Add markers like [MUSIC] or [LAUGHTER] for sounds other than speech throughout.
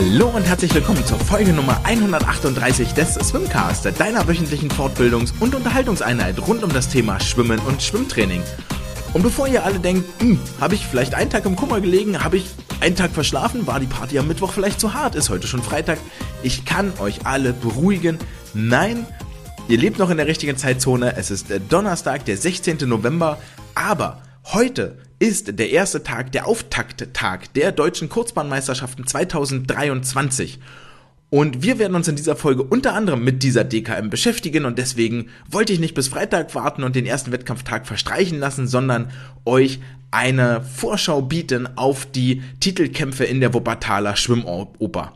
Hallo und herzlich willkommen zur Folge Nummer 138 des Swimcast, deiner wöchentlichen Fortbildungs- und Unterhaltungseinheit rund um das Thema Schwimmen und Schwimmtraining. Und bevor ihr alle denkt, hm, habe ich vielleicht einen Tag im Kummer gelegen, habe ich einen Tag verschlafen, war die Party am Mittwoch vielleicht zu hart, ist heute schon Freitag, ich kann euch alle beruhigen, nein, ihr lebt noch in der richtigen Zeitzone, es ist Donnerstag, der 16. November, aber heute ist der erste Tag, der Auftakttag der deutschen Kurzbahnmeisterschaften 2023. Und wir werden uns in dieser Folge unter anderem mit dieser DKM beschäftigen und deswegen wollte ich nicht bis Freitag warten und den ersten Wettkampftag verstreichen lassen, sondern euch eine Vorschau bieten auf die Titelkämpfe in der Wuppertaler Schwimmoper.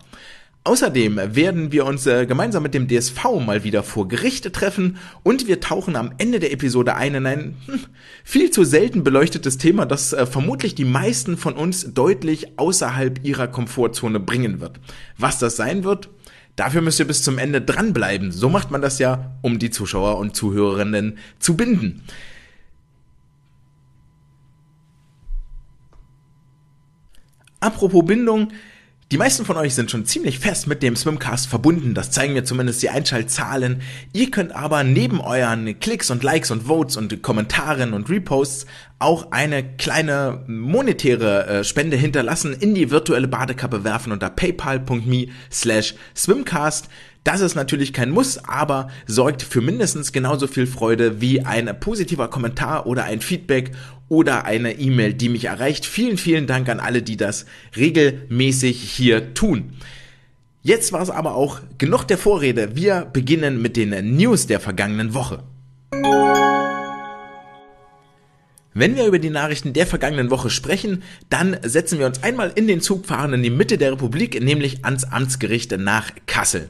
Außerdem werden wir uns äh, gemeinsam mit dem DSV mal wieder vor Gerichte treffen und wir tauchen am Ende der Episode ein in ein hm, viel zu selten beleuchtetes Thema, das äh, vermutlich die meisten von uns deutlich außerhalb ihrer Komfortzone bringen wird. Was das sein wird, dafür müsst ihr bis zum Ende dranbleiben. So macht man das ja, um die Zuschauer und Zuhörerinnen zu binden. Apropos Bindung, die meisten von euch sind schon ziemlich fest mit dem Swimcast verbunden, das zeigen mir zumindest die Einschaltzahlen. Ihr könnt aber neben euren Klicks und Likes und Votes und Kommentaren und Reposts auch eine kleine monetäre äh, Spende hinterlassen, in die virtuelle Badekappe werfen unter paypal.me slash swimcast. Das ist natürlich kein Muss, aber sorgt für mindestens genauso viel Freude wie ein positiver Kommentar oder ein Feedback oder eine E-Mail, die mich erreicht. Vielen, vielen Dank an alle, die das regelmäßig hier tun. Jetzt war es aber auch genug der Vorrede. Wir beginnen mit den News der vergangenen Woche. Wenn wir über die Nachrichten der vergangenen Woche sprechen, dann setzen wir uns einmal in den Zug fahren in die Mitte der Republik, nämlich ans Amtsgericht nach Kassel.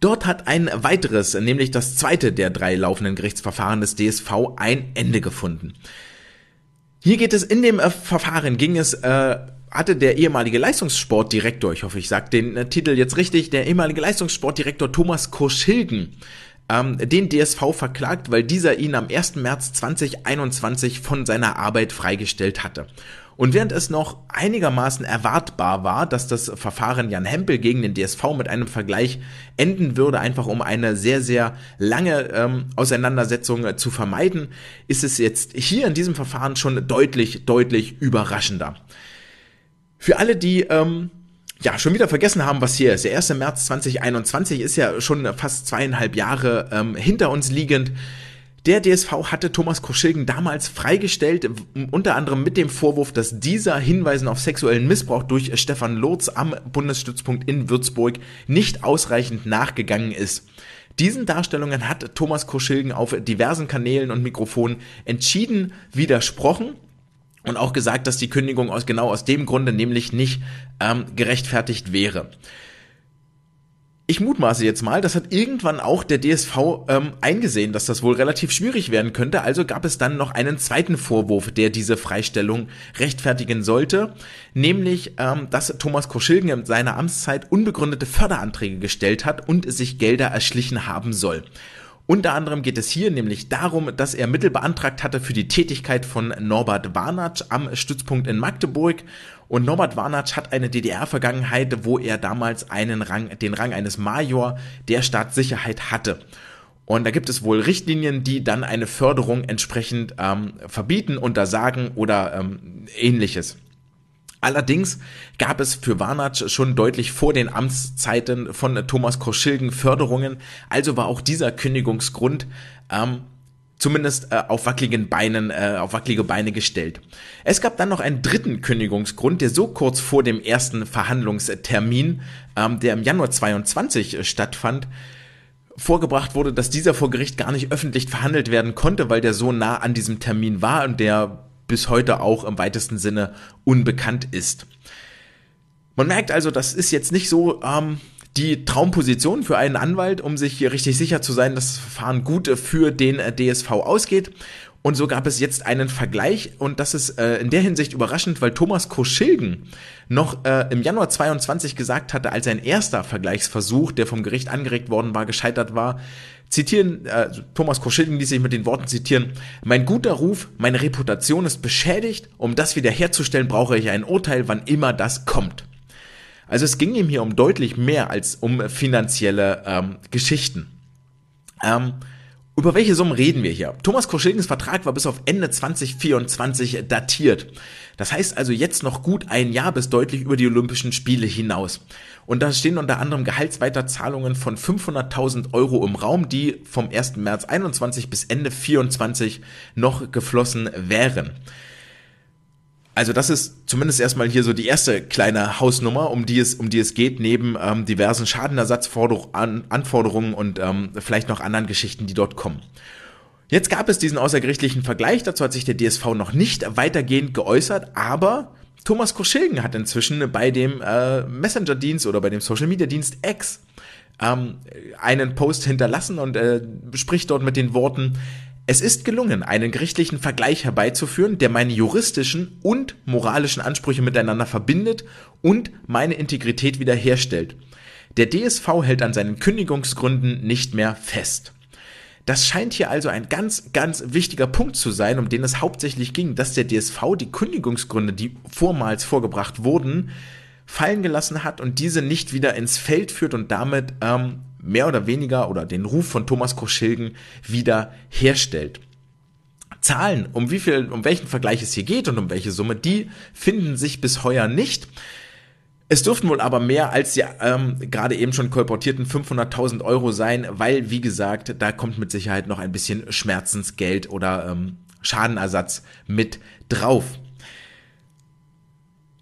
Dort hat ein weiteres, nämlich das zweite der drei laufenden Gerichtsverfahren des DSV ein Ende gefunden. Hier geht es in dem äh, Verfahren, ging es, äh, hatte der ehemalige Leistungssportdirektor, ich hoffe, ich sage den äh, Titel jetzt richtig, der ehemalige Leistungssportdirektor Thomas Koschilgen ähm, den DSV verklagt, weil dieser ihn am 1. März 2021 von seiner Arbeit freigestellt hatte. Und während es noch einigermaßen erwartbar war, dass das Verfahren Jan Hempel gegen den DSV mit einem Vergleich enden würde, einfach um eine sehr, sehr lange ähm, Auseinandersetzung äh, zu vermeiden, ist es jetzt hier in diesem Verfahren schon deutlich, deutlich überraschender. Für alle, die ähm, ja, schon wieder vergessen haben, was hier ist. Der 1. März 2021 ist ja schon fast zweieinhalb Jahre ähm, hinter uns liegend. Der DSV hatte Thomas Koschilgen damals freigestellt, unter anderem mit dem Vorwurf, dass dieser Hinweisen auf sexuellen Missbrauch durch Stefan Lotz am Bundesstützpunkt in Würzburg nicht ausreichend nachgegangen ist. Diesen Darstellungen hat Thomas Koschilgen auf diversen Kanälen und Mikrofonen entschieden widersprochen und auch gesagt, dass die Kündigung aus genau aus dem Grunde nämlich nicht ähm, gerechtfertigt wäre ich mutmaße jetzt mal, das hat irgendwann auch der DSV ähm, eingesehen, dass das wohl relativ schwierig werden könnte. Also gab es dann noch einen zweiten Vorwurf, der diese Freistellung rechtfertigen sollte, nämlich, ähm, dass Thomas Koschilgen in seiner Amtszeit unbegründete Förderanträge gestellt hat und sich Gelder erschlichen haben soll. Unter anderem geht es hier nämlich darum, dass er Mittel beantragt hatte für die Tätigkeit von Norbert Warnatsch am Stützpunkt in Magdeburg. Und Norbert Warnatsch hat eine DDR-Vergangenheit, wo er damals einen Rang, den Rang eines Major der Staatssicherheit hatte. Und da gibt es wohl Richtlinien, die dann eine Förderung entsprechend ähm, verbieten, untersagen oder ähm, ähnliches. Allerdings gab es für Warnatsch schon deutlich vor den Amtszeiten von Thomas Koschilgen Förderungen, also war auch dieser Kündigungsgrund ähm, zumindest äh, auf wackeligen Beinen, äh, auf wackelige Beine gestellt. Es gab dann noch einen dritten Kündigungsgrund, der so kurz vor dem ersten Verhandlungstermin, ähm, der im Januar 22 äh, stattfand, vorgebracht wurde, dass dieser vor Gericht gar nicht öffentlich verhandelt werden konnte, weil der so nah an diesem Termin war und der bis heute auch im weitesten Sinne unbekannt ist. Man merkt also, das ist jetzt nicht so ähm, die Traumposition für einen Anwalt, um sich hier richtig sicher zu sein, dass das Verfahren gut für den äh, DSV ausgeht. Und so gab es jetzt einen Vergleich und das ist äh, in der Hinsicht überraschend, weil Thomas Koschilgen noch äh, im Januar 22 gesagt hatte, als sein erster Vergleichsversuch, der vom Gericht angeregt worden war, gescheitert war, zitieren, äh, Thomas Koschilden ließ sich mit den Worten zitieren, mein guter Ruf, meine Reputation ist beschädigt, um das wiederherzustellen, brauche ich ein Urteil, wann immer das kommt. Also es ging ihm hier um deutlich mehr als um finanzielle ähm, Geschichten. Ähm, über welche Summen reden wir hier? Thomas Koschilgens Vertrag war bis auf Ende 2024 datiert. Das heißt also jetzt noch gut ein Jahr bis deutlich über die Olympischen Spiele hinaus. Und da stehen unter anderem Gehaltsweiterzahlungen von 500.000 Euro im Raum, die vom 1. März 21 bis Ende 24 noch geflossen wären. Also das ist zumindest erstmal hier so die erste kleine Hausnummer, um die es, um die es geht, neben ähm, diversen Schadenersatzanforderungen und ähm, vielleicht noch anderen Geschichten, die dort kommen. Jetzt gab es diesen außergerichtlichen Vergleich, dazu hat sich der DSV noch nicht weitergehend geäußert, aber Thomas Koschilgen hat inzwischen bei dem äh, Messenger-Dienst oder bei dem Social-Media-Dienst X ähm, einen Post hinterlassen und äh, spricht dort mit den Worten, es ist gelungen, einen gerichtlichen Vergleich herbeizuführen, der meine juristischen und moralischen Ansprüche miteinander verbindet und meine Integrität wiederherstellt. Der DSV hält an seinen Kündigungsgründen nicht mehr fest. Das scheint hier also ein ganz, ganz wichtiger Punkt zu sein, um den es hauptsächlich ging, dass der DSV die Kündigungsgründe, die vormals vorgebracht wurden, fallen gelassen hat und diese nicht wieder ins Feld führt und damit ähm, mehr oder weniger oder den Ruf von Thomas Koschilgen wieder herstellt. Zahlen, um wie viel, um welchen Vergleich es hier geht und um welche Summe, die finden sich bis heuer nicht. Es dürften wohl aber mehr als die ähm, gerade eben schon kolportierten 500.000 Euro sein, weil, wie gesagt, da kommt mit Sicherheit noch ein bisschen Schmerzensgeld oder ähm, Schadenersatz mit drauf.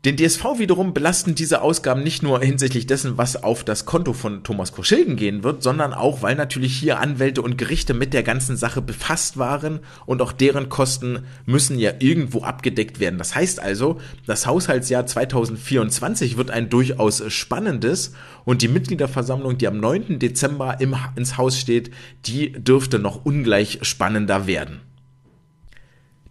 Den DSV wiederum belasten diese Ausgaben nicht nur hinsichtlich dessen, was auf das Konto von Thomas Koschilden gehen wird, sondern auch, weil natürlich hier Anwälte und Gerichte mit der ganzen Sache befasst waren und auch deren Kosten müssen ja irgendwo abgedeckt werden. Das heißt also, das Haushaltsjahr 2024 wird ein durchaus spannendes und die Mitgliederversammlung, die am 9. Dezember im, ins Haus steht, die dürfte noch ungleich spannender werden.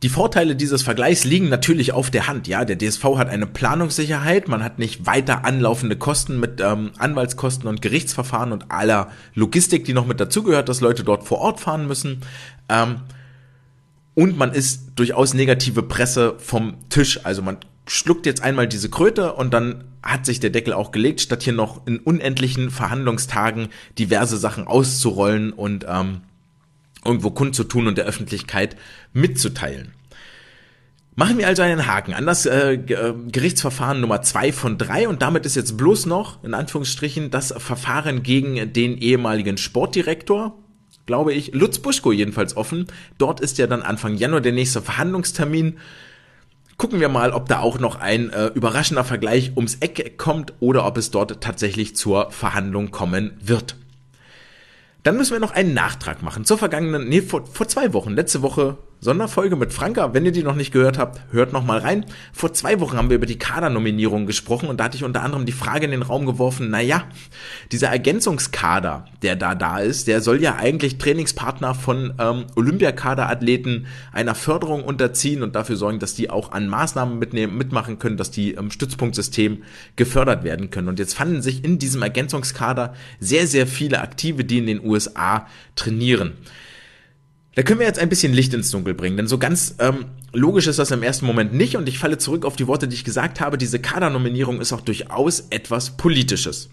Die Vorteile dieses Vergleichs liegen natürlich auf der Hand. Ja, der DSV hat eine Planungssicherheit, man hat nicht weiter anlaufende Kosten mit ähm, Anwaltskosten und Gerichtsverfahren und aller Logistik, die noch mit dazugehört, dass Leute dort vor Ort fahren müssen. Ähm, und man ist durchaus negative Presse vom Tisch. Also man schluckt jetzt einmal diese Kröte und dann hat sich der Deckel auch gelegt, statt hier noch in unendlichen Verhandlungstagen diverse Sachen auszurollen und ähm, irgendwo kundzutun und der Öffentlichkeit mitzuteilen. Machen wir also einen Haken an das äh, äh, Gerichtsverfahren Nummer zwei von drei und damit ist jetzt bloß noch, in Anführungsstrichen, das Verfahren gegen den ehemaligen Sportdirektor, glaube ich, Lutz Buschko jedenfalls offen. Dort ist ja dann Anfang Januar der nächste Verhandlungstermin. Gucken wir mal, ob da auch noch ein äh, überraschender Vergleich ums Eck kommt oder ob es dort tatsächlich zur Verhandlung kommen wird. Dann müssen wir noch einen Nachtrag machen zur vergangenen, nee, vor, vor zwei Wochen, letzte Woche Sonderfolge mit Franka. Wenn ihr die noch nicht gehört habt, hört noch mal rein. Vor zwei Wochen haben wir über die Kadernominierung gesprochen und da hatte ich unter anderem die Frage in den Raum geworfen, naja, dieser Ergänzungskader, der da da ist, der soll ja eigentlich Trainingspartner von ähm, Olympiakaderathleten einer Förderung unterziehen und dafür sorgen, dass die auch an Maßnahmen mitnehmen, mitmachen können, dass die im Stützpunktsystem gefördert werden können. Und jetzt fanden sich in diesem Ergänzungskader sehr, sehr viele Aktive, die in den USA trainieren. Da können wir jetzt ein bisschen Licht ins Dunkel bringen, denn so ganz ähm, logisch ist das im ersten Moment nicht und ich falle zurück auf die Worte, die ich gesagt habe. Diese Kadernominierung ist auch durchaus etwas Politisches.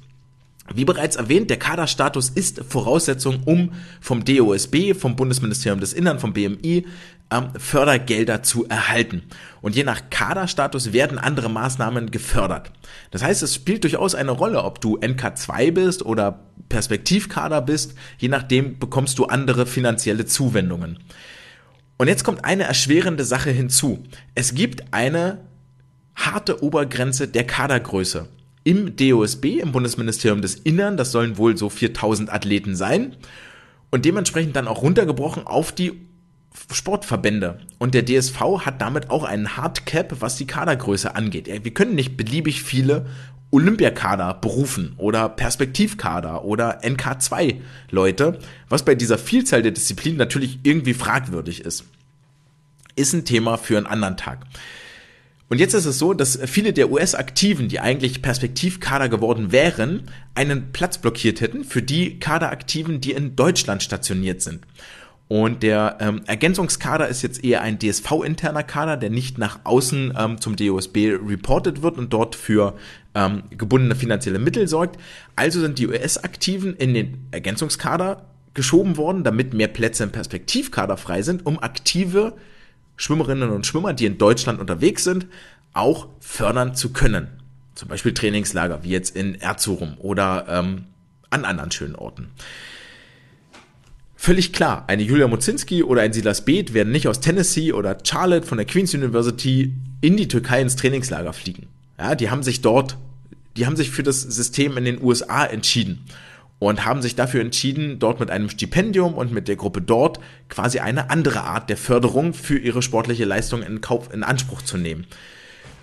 Wie bereits erwähnt, der Kaderstatus ist Voraussetzung, um vom DOSB, vom Bundesministerium des Innern, vom BMI ähm, Fördergelder zu erhalten. Und je nach Kaderstatus werden andere Maßnahmen gefördert. Das heißt, es spielt durchaus eine Rolle, ob du NK2 bist oder Perspektivkader bist. Je nachdem bekommst du andere finanzielle Zuwendungen. Und jetzt kommt eine erschwerende Sache hinzu. Es gibt eine harte Obergrenze der Kadergröße im DOSB, im Bundesministerium des Innern. Das sollen wohl so 4000 Athleten sein. Und dementsprechend dann auch runtergebrochen auf die Sportverbände. Und der DSV hat damit auch einen Hardcap, was die Kadergröße angeht. Wir können nicht beliebig viele Olympiakader berufen oder Perspektivkader oder NK2 Leute, was bei dieser Vielzahl der Disziplinen natürlich irgendwie fragwürdig ist. Ist ein Thema für einen anderen Tag. Und jetzt ist es so, dass viele der US-Aktiven, die eigentlich Perspektivkader geworden wären, einen Platz blockiert hätten für die Kaderaktiven, die in Deutschland stationiert sind. Und der ähm, Ergänzungskader ist jetzt eher ein DSV-interner Kader, der nicht nach außen ähm, zum DOSB reported wird und dort für ähm, gebundene finanzielle Mittel sorgt. Also sind die US-Aktiven in den Ergänzungskader geschoben worden, damit mehr Plätze im Perspektivkader frei sind, um aktive Schwimmerinnen und Schwimmer, die in Deutschland unterwegs sind, auch fördern zu können. Zum Beispiel Trainingslager, wie jetzt in Erzurum oder ähm, an anderen schönen Orten. Völlig klar, eine Julia Mozinski oder ein Silas Beeth werden nicht aus Tennessee oder Charlotte von der Queen's University in die Türkei ins Trainingslager fliegen. Ja, die haben sich dort, die haben sich für das System in den USA entschieden und haben sich dafür entschieden, dort mit einem Stipendium und mit der Gruppe dort quasi eine andere Art der Förderung für ihre sportliche Leistung in, Kauf, in Anspruch zu nehmen.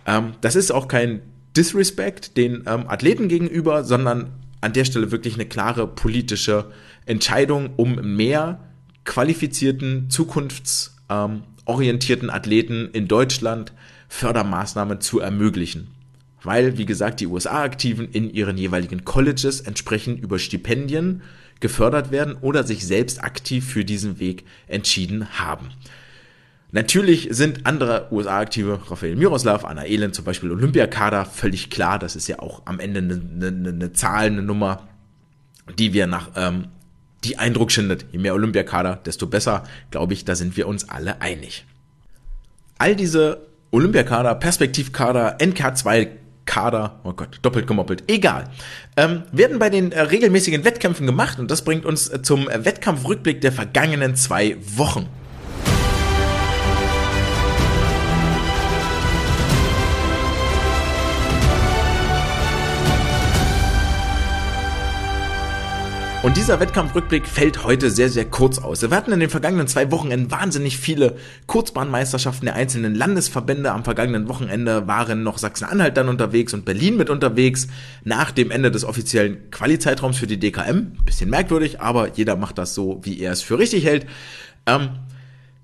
Ähm, das ist auch kein Disrespect den ähm, Athleten gegenüber, sondern an der Stelle wirklich eine klare politische Entscheidung, um mehr qualifizierten, zukunftsorientierten Athleten in Deutschland Fördermaßnahmen zu ermöglichen weil, wie gesagt, die USA-Aktiven in ihren jeweiligen Colleges entsprechend über Stipendien gefördert werden oder sich selbst aktiv für diesen Weg entschieden haben. Natürlich sind andere USA-Aktive, Rafael Miroslav, Anna Elend zum Beispiel Olympiakader, völlig klar, das ist ja auch am Ende eine, eine, eine Zahl, eine Nummer, die wir nach, ähm, die Eindruck schindet. Je mehr Olympiakader, desto besser, glaube ich, da sind wir uns alle einig. All diese Olympiakader, Perspektivkader, NK2 Kader, oh Gott, doppelt gemoppelt, egal, ähm, werden bei den äh, regelmäßigen Wettkämpfen gemacht und das bringt uns äh, zum äh, Wettkampfrückblick der vergangenen zwei Wochen. Und dieser Wettkampfrückblick fällt heute sehr, sehr kurz aus. Wir hatten in den vergangenen zwei Wochenenden wahnsinnig viele Kurzbahnmeisterschaften der einzelnen Landesverbände. Am vergangenen Wochenende waren noch Sachsen-Anhalt dann unterwegs und Berlin mit unterwegs. Nach dem Ende des offiziellen Quali-Zeitraums für die DKM. Bisschen merkwürdig, aber jeder macht das so, wie er es für richtig hält. Ähm,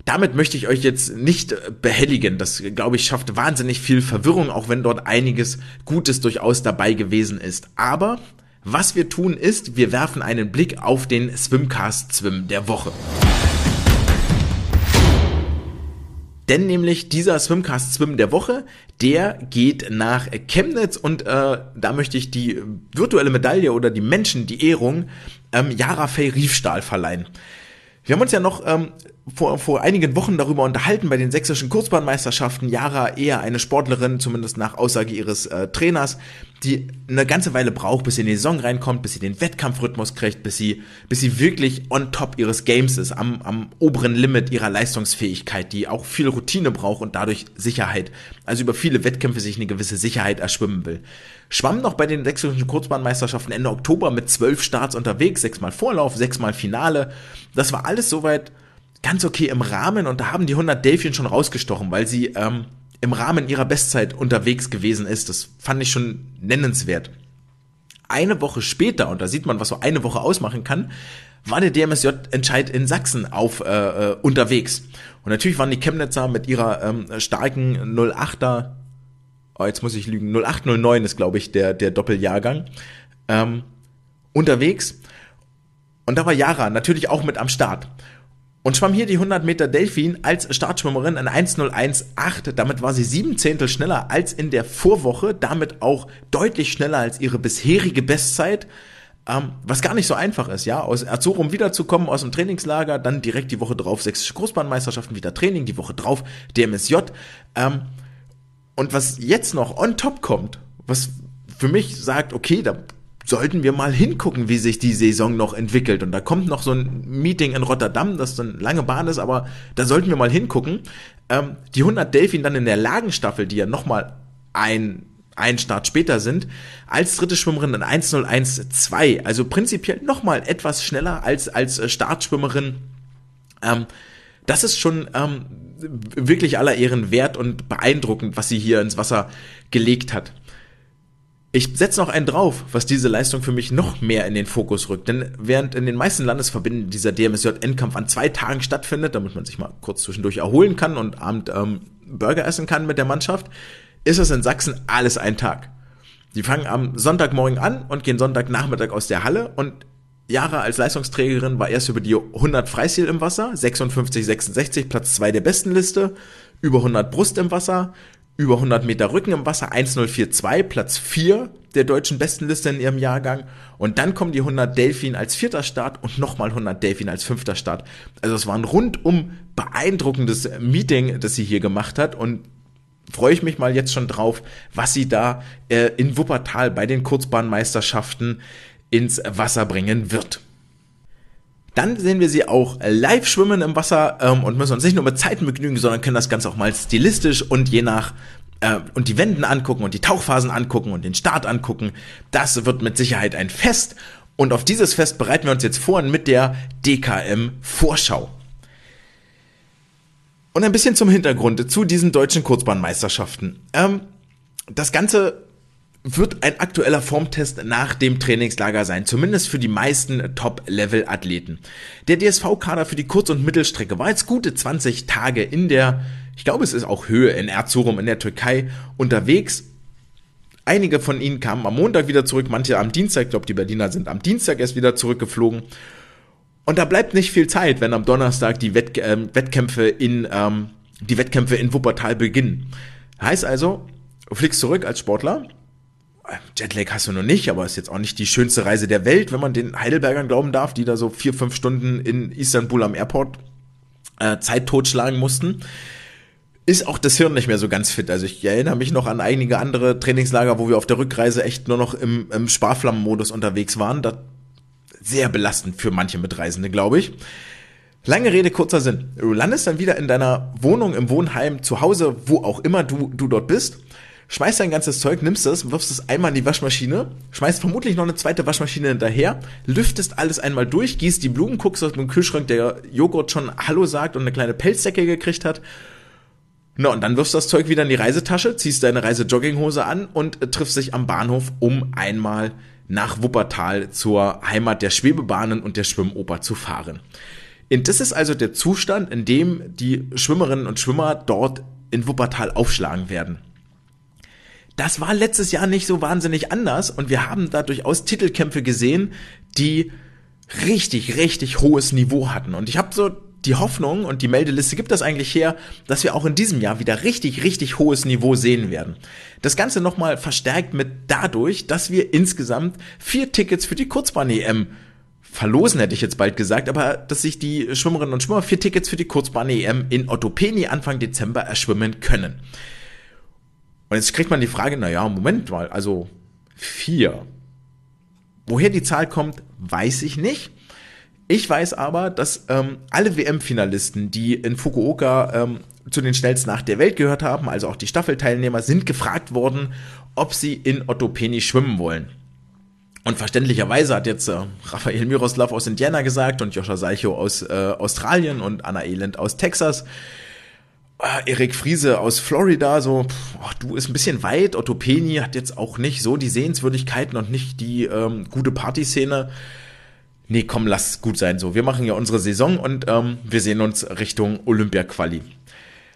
damit möchte ich euch jetzt nicht behelligen. Das, glaube ich, schafft wahnsinnig viel Verwirrung, auch wenn dort einiges Gutes durchaus dabei gewesen ist. Aber was wir tun ist, wir werfen einen Blick auf den Swimcast Swim der Woche. Denn nämlich dieser Swimcast Swim der Woche, der geht nach Chemnitz und äh, da möchte ich die virtuelle Medaille oder die Menschen, die Ehrung, ähm, Yara Fay Riefstahl verleihen. Wir haben uns ja noch ähm, vor, vor einigen Wochen darüber unterhalten bei den sächsischen Kurzbahnmeisterschaften. Jara eher eine Sportlerin, zumindest nach Aussage ihres äh, Trainers, die eine ganze Weile braucht, bis sie in die Saison reinkommt, bis sie den Wettkampfrhythmus kriegt, bis sie, bis sie wirklich on top ihres Games ist, am, am oberen Limit ihrer Leistungsfähigkeit, die auch viel Routine braucht und dadurch Sicherheit. Also über viele Wettkämpfe sich eine gewisse Sicherheit erschwimmen will. Schwamm noch bei den sächsischen Kurzbahnmeisterschaften Ende Oktober mit zwölf Starts unterwegs, sechsmal Vorlauf, sechsmal Finale. Das war alles soweit ganz okay im Rahmen und da haben die 100 Delfien schon rausgestochen, weil sie ähm, im Rahmen ihrer Bestzeit unterwegs gewesen ist. Das fand ich schon nennenswert. Eine Woche später, und da sieht man, was so eine Woche ausmachen kann, war der DMSJ-Entscheid in Sachsen auf äh, äh, unterwegs. Und natürlich waren die Chemnitzer mit ihrer ähm, starken 08er, oh, jetzt muss ich lügen, 0809 ist, glaube ich, der, der Doppeljahrgang, ähm, unterwegs. Und da war Yara natürlich auch mit am Start und schwamm hier die 100 Meter Delfin als Startschwimmerin in 1.01.8. Damit war sie sieben Zehntel schneller als in der Vorwoche, damit auch deutlich schneller als ihre bisherige Bestzeit. Ähm, was gar nicht so einfach ist, ja, aus Erzurum wiederzukommen, aus dem Trainingslager, dann direkt die Woche drauf sächsische Großbahnmeisterschaften, wieder Training, die Woche drauf DMSJ. Ähm, und was jetzt noch on top kommt, was für mich sagt, okay, da sollten wir mal hingucken, wie sich die Saison noch entwickelt. Und da kommt noch so ein Meeting in Rotterdam, das eine lange Bahn ist, aber da sollten wir mal hingucken. Ähm, die 100 Delfin dann in der Lagenstaffel, die ja nochmal ein ein Start später sind, als dritte Schwimmerin in 1.01.2, also prinzipiell nochmal etwas schneller als als äh, Startschwimmerin. Ähm, das ist schon ähm, wirklich aller Ehren wert und beeindruckend, was sie hier ins Wasser gelegt hat. Ich setze noch einen drauf, was diese Leistung für mich noch mehr in den Fokus rückt. Denn während in den meisten Landesverbänden dieser DMSJ-Endkampf an zwei Tagen stattfindet, damit man sich mal kurz zwischendurch erholen kann und abend ähm, Burger essen kann mit der Mannschaft, ist es in Sachsen alles ein Tag. Die fangen am Sonntagmorgen an und gehen Sonntagnachmittag aus der Halle und Jahre als Leistungsträgerin war erst über die 100 Freistil im Wasser, 56, 66, Platz 2 der besten Liste, über 100 Brust im Wasser, über 100 Meter Rücken im Wasser 1042, Platz 4 der deutschen Bestenliste in ihrem Jahrgang. Und dann kommen die 100 Delfin als vierter Start und nochmal 100 Delfin als fünfter Start. Also es war ein rundum beeindruckendes Meeting, das sie hier gemacht hat und freue ich mich mal jetzt schon drauf, was sie da äh, in Wuppertal bei den Kurzbahnmeisterschaften ins Wasser bringen wird. Dann sehen wir sie auch live schwimmen im Wasser ähm, und müssen uns nicht nur mit Zeiten begnügen, sondern können das Ganze auch mal stilistisch und je nach äh, und die Wenden angucken und die Tauchphasen angucken und den Start angucken. Das wird mit Sicherheit ein Fest und auf dieses Fest bereiten wir uns jetzt vor mit der DKM Vorschau. Und ein bisschen zum Hintergrund zu diesen deutschen Kurzbahnmeisterschaften. Ähm, das Ganze wird ein aktueller Formtest nach dem Trainingslager sein, zumindest für die meisten Top-Level-Athleten. Der DSV-Kader für die Kurz- und Mittelstrecke war jetzt gute 20 Tage in der, ich glaube es ist auch Höhe in Erzurum in der Türkei unterwegs. Einige von ihnen kamen am Montag wieder zurück, manche am Dienstag, ich glaube die Berliner sind am Dienstag erst wieder zurückgeflogen. Und da bleibt nicht viel Zeit, wenn am Donnerstag die Wett äh, Wettkämpfe in ähm, die Wettkämpfe in Wuppertal beginnen. Heißt also, du fliegst zurück als Sportler, Jetlag hast du noch nicht, aber ist jetzt auch nicht die schönste Reise der Welt, wenn man den Heidelbergern glauben darf, die da so vier, fünf Stunden in Istanbul am Airport äh, Zeit totschlagen mussten. Ist auch das Hirn nicht mehr so ganz fit. Also ich erinnere mich noch an einige andere Trainingslager, wo wir auf der Rückreise echt nur noch im, im Sparflammenmodus unterwegs waren. Das sehr belastend für manche Mitreisende, glaube ich. Lange Rede, kurzer Sinn. Du landest dann wieder in deiner Wohnung, im Wohnheim, zu Hause, wo auch immer du, du dort bist schmeißt dein ganzes Zeug, nimmst es, wirfst es einmal in die Waschmaschine, schmeißt vermutlich noch eine zweite Waschmaschine hinterher, lüftest alles einmal durch, gießt die Blumen, guckst aus dem Kühlschrank, der Joghurt schon Hallo sagt und eine kleine Pelzdecke gekriegt hat. Na, und dann wirfst du das Zeug wieder in die Reisetasche, ziehst deine Reisejogginghose an und äh, triffst dich am Bahnhof, um einmal nach Wuppertal zur Heimat der Schwebebahnen und der Schwimmoper zu fahren. Und das ist also der Zustand, in dem die Schwimmerinnen und Schwimmer dort in Wuppertal aufschlagen werden. Das war letztes Jahr nicht so wahnsinnig anders und wir haben da durchaus Titelkämpfe gesehen, die richtig, richtig hohes Niveau hatten. Und ich habe so die Hoffnung und die Meldeliste gibt das eigentlich her, dass wir auch in diesem Jahr wieder richtig, richtig hohes Niveau sehen werden. Das Ganze nochmal verstärkt mit dadurch, dass wir insgesamt vier Tickets für die Kurzbahn-EM verlosen, hätte ich jetzt bald gesagt, aber dass sich die Schwimmerinnen und Schwimmer vier Tickets für die Kurzbahn-EM in Ottopeni Anfang Dezember erschwimmen können. Und jetzt kriegt man die Frage, naja, Moment mal, also vier. Woher die Zahl kommt, weiß ich nicht. Ich weiß aber, dass ähm, alle WM-Finalisten, die in Fukuoka ähm, zu den schnellsten nach der Welt gehört haben, also auch die Staffelteilnehmer, sind gefragt worden, ob sie in Ottopeni schwimmen wollen. Und verständlicherweise hat jetzt äh, Raphael Miroslav aus Indiana gesagt und Joscha Seicho aus äh, Australien und Anna Elend aus Texas, Erik Friese aus Florida, so, ach, du ist ein bisschen weit. Otto Peni hat jetzt auch nicht so die Sehenswürdigkeiten und nicht die ähm, gute Partyszene. Nee, komm, lass gut sein so. Wir machen ja unsere Saison und ähm, wir sehen uns Richtung Olympia-Quali.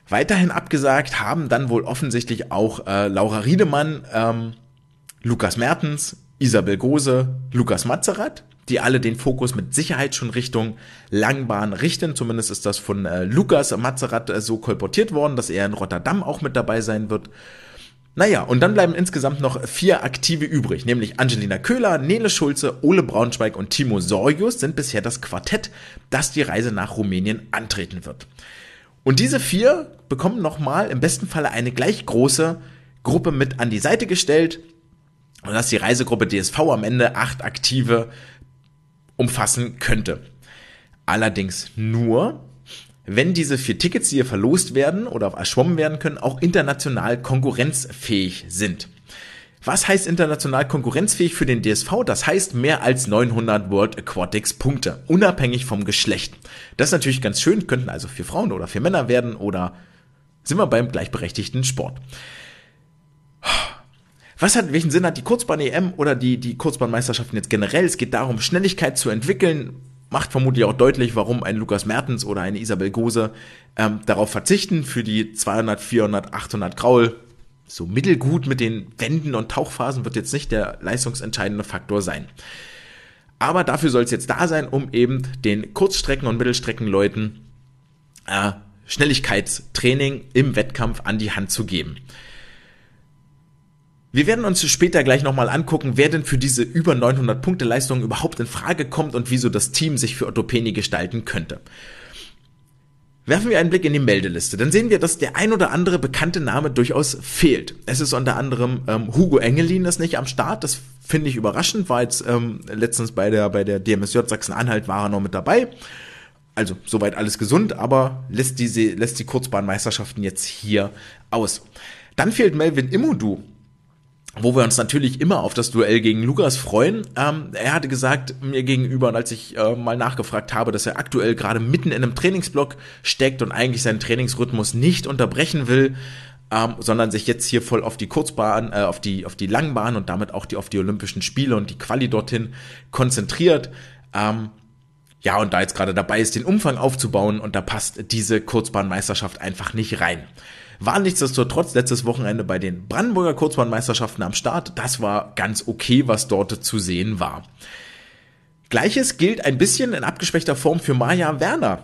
Weiterhin abgesagt haben dann wohl offensichtlich auch äh, Laura Riedemann, ähm, Lukas Mertens, Isabel Gose, Lukas Mazerat die alle den Fokus mit Sicherheit schon Richtung Langbahn richten. Zumindest ist das von äh, Lukas Mazerat äh, so kolportiert worden, dass er in Rotterdam auch mit dabei sein wird. Naja, und dann bleiben insgesamt noch vier Aktive übrig, nämlich Angelina Köhler, Nele Schulze, Ole Braunschweig und Timo Sorgius sind bisher das Quartett, das die Reise nach Rumänien antreten wird. Und diese vier bekommen nochmal im besten Falle eine gleich große Gruppe mit an die Seite gestellt, und dass die Reisegruppe DSV am Ende acht aktive umfassen könnte. Allerdings nur, wenn diese vier Tickets, die hier verlost werden oder erschwommen werden können, auch international konkurrenzfähig sind. Was heißt international konkurrenzfähig für den DSV? Das heißt mehr als 900 World Aquatics Punkte, unabhängig vom Geschlecht. Das ist natürlich ganz schön, könnten also für Frauen oder für Männer werden oder sind wir beim gleichberechtigten Sport. Was hat, welchen Sinn hat die Kurzbahn-EM oder die, die Kurzbahnmeisterschaften jetzt generell? Es geht darum, Schnelligkeit zu entwickeln. Macht vermutlich auch deutlich, warum ein Lukas Mertens oder eine Isabel Gose ähm, darauf verzichten, für die 200, 400, 800 Graul so mittelgut mit den Wänden und Tauchphasen wird jetzt nicht der leistungsentscheidende Faktor sein. Aber dafür soll es jetzt da sein, um eben den Kurzstrecken- und Mittelstreckenleuten äh, Schnelligkeitstraining im Wettkampf an die Hand zu geben. Wir werden uns später gleich nochmal angucken, wer denn für diese über 900 Punkte Leistung überhaupt in Frage kommt und wieso das Team sich für Otto Penny gestalten könnte. Werfen wir einen Blick in die Meldeliste, dann sehen wir, dass der ein oder andere bekannte Name durchaus fehlt. Es ist unter anderem ähm, Hugo Engelin ist nicht am Start, das finde ich überraschend, war jetzt ähm, letztens bei der, bei der DMSJ Sachsen-Anhalt war er noch mit dabei. Also soweit alles gesund, aber lässt diese, lässt die Kurzbahnmeisterschaften jetzt hier aus. Dann fehlt Melvin Immodu wo wir uns natürlich immer auf das Duell gegen Lukas freuen. Ähm, er hatte gesagt mir gegenüber, als ich äh, mal nachgefragt habe, dass er aktuell gerade mitten in einem Trainingsblock steckt und eigentlich seinen Trainingsrhythmus nicht unterbrechen will, ähm, sondern sich jetzt hier voll auf die Kurzbahn, äh, auf die auf die Langbahn und damit auch die auf die Olympischen Spiele und die Quali dorthin konzentriert. Ähm, ja, und da jetzt gerade dabei ist, den Umfang aufzubauen und da passt diese Kurzbahnmeisterschaft einfach nicht rein. War nichtsdestotrotz letztes Wochenende bei den Brandenburger Kurzbahnmeisterschaften am Start. Das war ganz okay, was dort zu sehen war. Gleiches gilt ein bisschen in abgeschwächter Form für Maja Werner.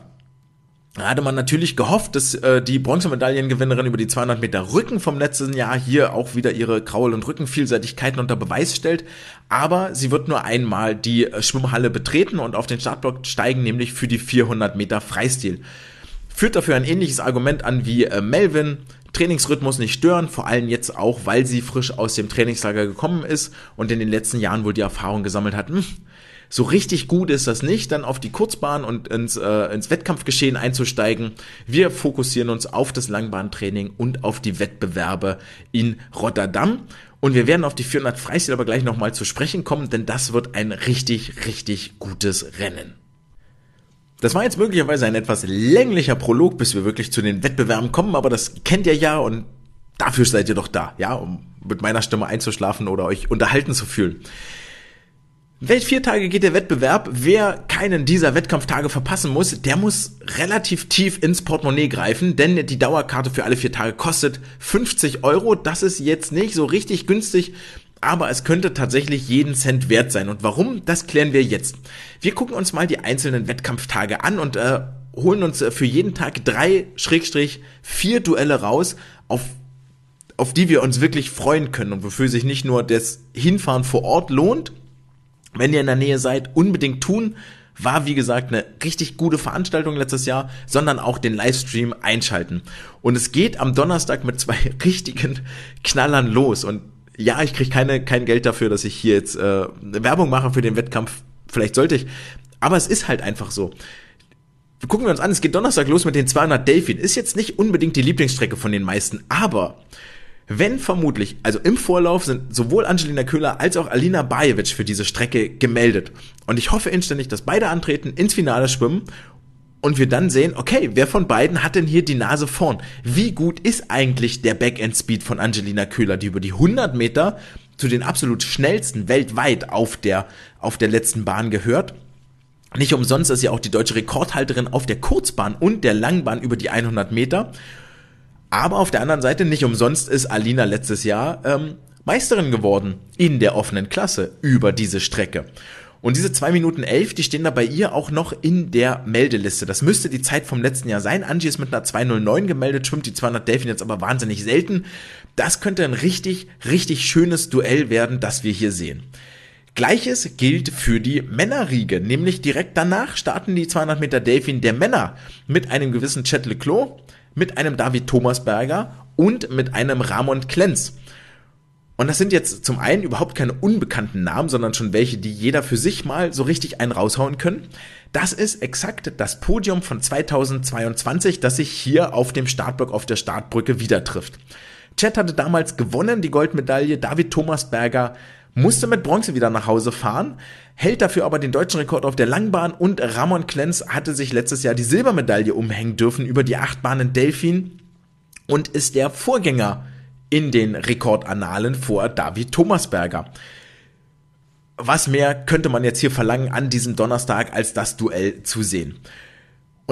Da hatte man natürlich gehofft, dass äh, die Bronzemedaillengewinnerin über die 200 Meter Rücken vom letzten Jahr hier auch wieder ihre Kraul- und Rückenvielseitigkeiten unter Beweis stellt. Aber sie wird nur einmal die äh, Schwimmhalle betreten und auf den Startblock steigen, nämlich für die 400 Meter Freistil führt dafür ein ähnliches Argument an wie äh, Melvin. Trainingsrhythmus nicht stören, vor allem jetzt auch, weil sie frisch aus dem Trainingslager gekommen ist und in den letzten Jahren wohl die Erfahrung gesammelt hat, hm, so richtig gut ist das nicht, dann auf die Kurzbahn und ins, äh, ins Wettkampfgeschehen einzusteigen. Wir fokussieren uns auf das Langbahntraining und auf die Wettbewerbe in Rotterdam. Und wir werden auf die 400 Freistil aber gleich nochmal zu sprechen kommen, denn das wird ein richtig, richtig gutes Rennen. Das war jetzt möglicherweise ein etwas länglicher Prolog, bis wir wirklich zu den Wettbewerben kommen, aber das kennt ihr ja und dafür seid ihr doch da, ja, um mit meiner Stimme einzuschlafen oder euch unterhalten zu fühlen. Welch vier Tage geht der Wettbewerb? Wer keinen dieser Wettkampftage verpassen muss, der muss relativ tief ins Portemonnaie greifen, denn die Dauerkarte für alle vier Tage kostet 50 Euro. Das ist jetzt nicht so richtig günstig, aber es könnte tatsächlich jeden Cent wert sein. Und warum, das klären wir jetzt. Wir gucken uns mal die einzelnen Wettkampftage an und äh, holen uns äh, für jeden Tag drei, Schrägstrich, vier Duelle raus, auf, auf die wir uns wirklich freuen können und wofür sich nicht nur das Hinfahren vor Ort lohnt, wenn ihr in der Nähe seid, unbedingt tun. War, wie gesagt, eine richtig gute Veranstaltung letztes Jahr, sondern auch den Livestream einschalten. Und es geht am Donnerstag mit zwei [LAUGHS] richtigen Knallern los. Und ja, ich kriege keine, kein Geld dafür, dass ich hier jetzt äh, Werbung mache für den Wettkampf. Vielleicht sollte ich. Aber es ist halt einfach so. Gucken wir uns an, es geht Donnerstag los mit den 200 Delfin. Ist jetzt nicht unbedingt die Lieblingsstrecke von den meisten, aber wenn vermutlich, also im Vorlauf sind sowohl Angelina Köhler als auch Alina Bajevic für diese Strecke gemeldet. Und ich hoffe inständig, dass beide antreten, ins Finale schwimmen und wir dann sehen, okay, wer von beiden hat denn hier die Nase vorn? Wie gut ist eigentlich der Backend-Speed von Angelina Köhler, die über die 100 Meter zu den absolut schnellsten weltweit auf der, auf der letzten Bahn gehört? Nicht umsonst ist sie auch die deutsche Rekordhalterin auf der Kurzbahn und der Langbahn über die 100 Meter. Aber auf der anderen Seite nicht umsonst ist Alina letztes Jahr ähm, Meisterin geworden in der offenen Klasse über diese Strecke. Und diese zwei Minuten elf, die stehen da bei ihr auch noch in der Meldeliste. Das müsste die Zeit vom letzten Jahr sein. Angie ist mit einer 209 gemeldet, schwimmt die 200 Delfin jetzt aber wahnsinnig selten. Das könnte ein richtig, richtig schönes Duell werden, das wir hier sehen. Gleiches gilt für die Männerriege, nämlich direkt danach starten die 200 Meter Delfin der Männer mit einem gewissen Chet Leclos, mit einem David Thomasberger und mit einem Ramon Klenz. Und das sind jetzt zum einen überhaupt keine unbekannten Namen, sondern schon welche, die jeder für sich mal so richtig einen raushauen können. Das ist exakt das Podium von 2022, das sich hier auf dem Startblock auf der Startbrücke wieder trifft. Chet hatte damals gewonnen, die Goldmedaille. David Thomasberger musste mit Bronze wieder nach Hause fahren, hält dafür aber den deutschen Rekord auf der Langbahn und Ramon Klenz hatte sich letztes Jahr die Silbermedaille umhängen dürfen über die acht Bahnen Delfin und ist der Vorgänger in den Rekordannalen vor David Thomasberger. Was mehr könnte man jetzt hier verlangen an diesem Donnerstag, als das Duell zu sehen?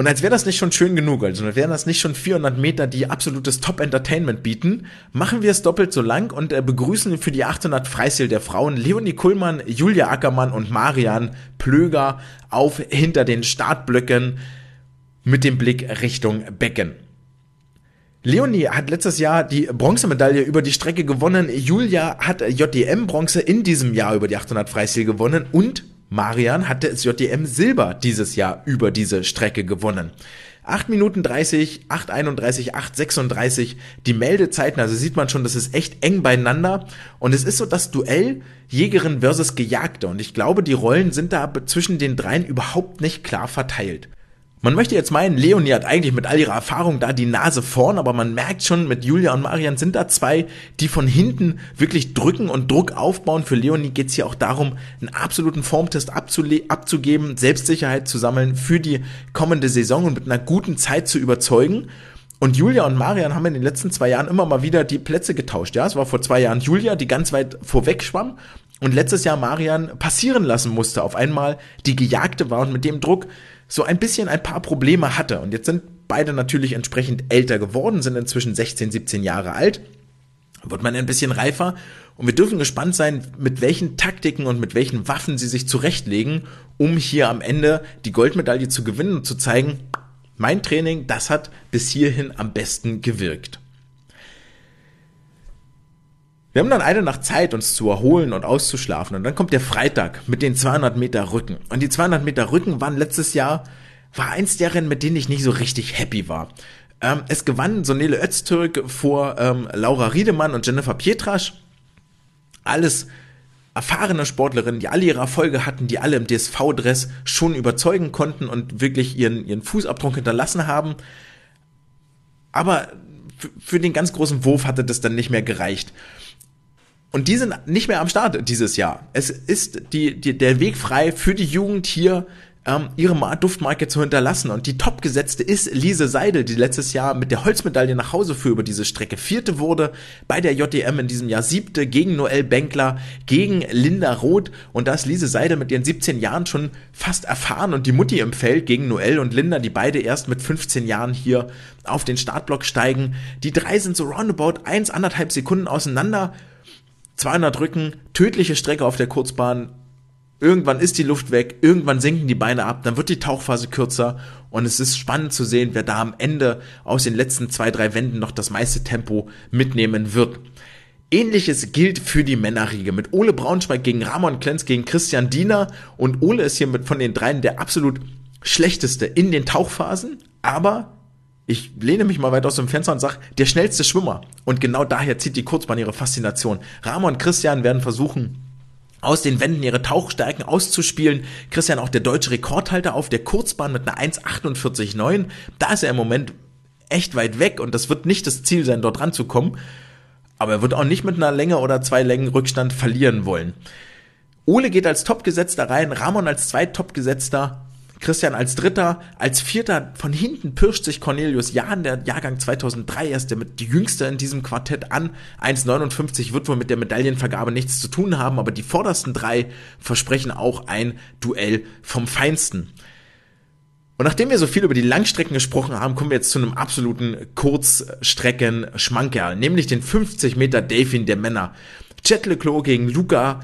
Und als wäre das nicht schon schön genug, also wären das nicht schon 400 Meter, die absolutes Top-Entertainment bieten, machen wir es doppelt so lang und äh, begrüßen für die 800 Freistil der Frauen Leonie Kuhlmann, Julia Ackermann und Marian Plöger auf hinter den Startblöcken mit dem Blick Richtung Becken. Leonie hat letztes Jahr die Bronzemedaille über die Strecke gewonnen. Julia hat JDM Bronze in diesem Jahr über die 800 Freistil gewonnen und Marian hatte es JDM Silber dieses Jahr über diese Strecke gewonnen. 8 Minuten 30, 8,31, 8,36 die Meldezeiten, also sieht man schon, das ist echt eng beieinander und es ist so das Duell Jägerin versus Gejagte und ich glaube, die Rollen sind da zwischen den dreien überhaupt nicht klar verteilt. Man möchte jetzt meinen, Leonie hat eigentlich mit all ihrer Erfahrung da die Nase vorn, aber man merkt schon, mit Julia und Marian sind da zwei, die von hinten wirklich drücken und Druck aufbauen. Für Leonie geht's hier auch darum, einen absoluten Formtest abzugeben, Selbstsicherheit zu sammeln für die kommende Saison und mit einer guten Zeit zu überzeugen. Und Julia und Marian haben in den letzten zwei Jahren immer mal wieder die Plätze getauscht. Ja, es war vor zwei Jahren Julia, die ganz weit vorweg schwamm und letztes Jahr Marian passieren lassen musste. Auf einmal die Gejagte war und mit dem Druck so ein bisschen ein paar Probleme hatte. Und jetzt sind beide natürlich entsprechend älter geworden, sind inzwischen 16, 17 Jahre alt. Wird man ein bisschen reifer. Und wir dürfen gespannt sein, mit welchen Taktiken und mit welchen Waffen sie sich zurechtlegen, um hier am Ende die Goldmedaille zu gewinnen und zu zeigen, mein Training, das hat bis hierhin am besten gewirkt. Wir haben dann eine Nacht Zeit, uns zu erholen und auszuschlafen. Und dann kommt der Freitag mit den 200 Meter Rücken. Und die 200 Meter Rücken waren letztes Jahr, war eins der Rennen, mit denen ich nicht so richtig happy war. Ähm, es gewann Sonele Öztürk vor ähm, Laura Riedemann und Jennifer Pietrasch. Alles erfahrene Sportlerinnen, die alle ihre Erfolge hatten, die alle im DSV-Dress schon überzeugen konnten und wirklich ihren, ihren Fußabdruck hinterlassen haben. Aber für den ganz großen Wurf hatte das dann nicht mehr gereicht. Und die sind nicht mehr am Start dieses Jahr. Es ist die, die, der Weg frei für die Jugend hier, ähm, ihre Duftmarke zu hinterlassen. Und die Topgesetzte ist Lise Seidel, die letztes Jahr mit der Holzmedaille nach Hause fuhr über diese Strecke. Vierte wurde bei der JDM in diesem Jahr. Siebte gegen Noel Benkler, gegen Linda Roth. Und da ist Lise Seidel mit ihren 17 Jahren schon fast erfahren. Und die Mutti im Feld gegen Noel und Linda, die beide erst mit 15 Jahren hier auf den Startblock steigen. Die drei sind so roundabout eins, anderthalb Sekunden auseinander 200 Rücken, tödliche Strecke auf der Kurzbahn. Irgendwann ist die Luft weg, irgendwann sinken die Beine ab, dann wird die Tauchphase kürzer und es ist spannend zu sehen, wer da am Ende aus den letzten zwei, drei Wänden noch das meiste Tempo mitnehmen wird. Ähnliches gilt für die Männerriege mit Ole Braunschweig gegen Ramon Klenz gegen Christian Diener und Ole ist hier mit von den dreien der absolut schlechteste in den Tauchphasen, aber ich lehne mich mal weit aus dem Fenster und sage, der schnellste Schwimmer. Und genau daher zieht die Kurzbahn ihre Faszination. Ramon und Christian werden versuchen, aus den Wänden ihre Tauchstärken auszuspielen. Christian auch der deutsche Rekordhalter auf der Kurzbahn mit einer 1,48,9. Da ist er im Moment echt weit weg und das wird nicht das Ziel sein, dort ranzukommen. Aber er wird auch nicht mit einer Länge oder zwei Längen Rückstand verlieren wollen. Ole geht als Topgesetzter rein, Ramon als Zweittopgesetzter Christian als Dritter, als Vierter von hinten pirscht sich Cornelius Jahn, der Jahrgang 2003 erst, der mit die Jüngste in diesem Quartett an. 1,59 wird wohl mit der Medaillenvergabe nichts zu tun haben, aber die vordersten drei versprechen auch ein Duell vom Feinsten. Und nachdem wir so viel über die Langstrecken gesprochen haben, kommen wir jetzt zu einem absoluten Kurzstrecken-Schmankerl, nämlich den 50 Meter Delfin der Männer. Chet Leclos gegen Luca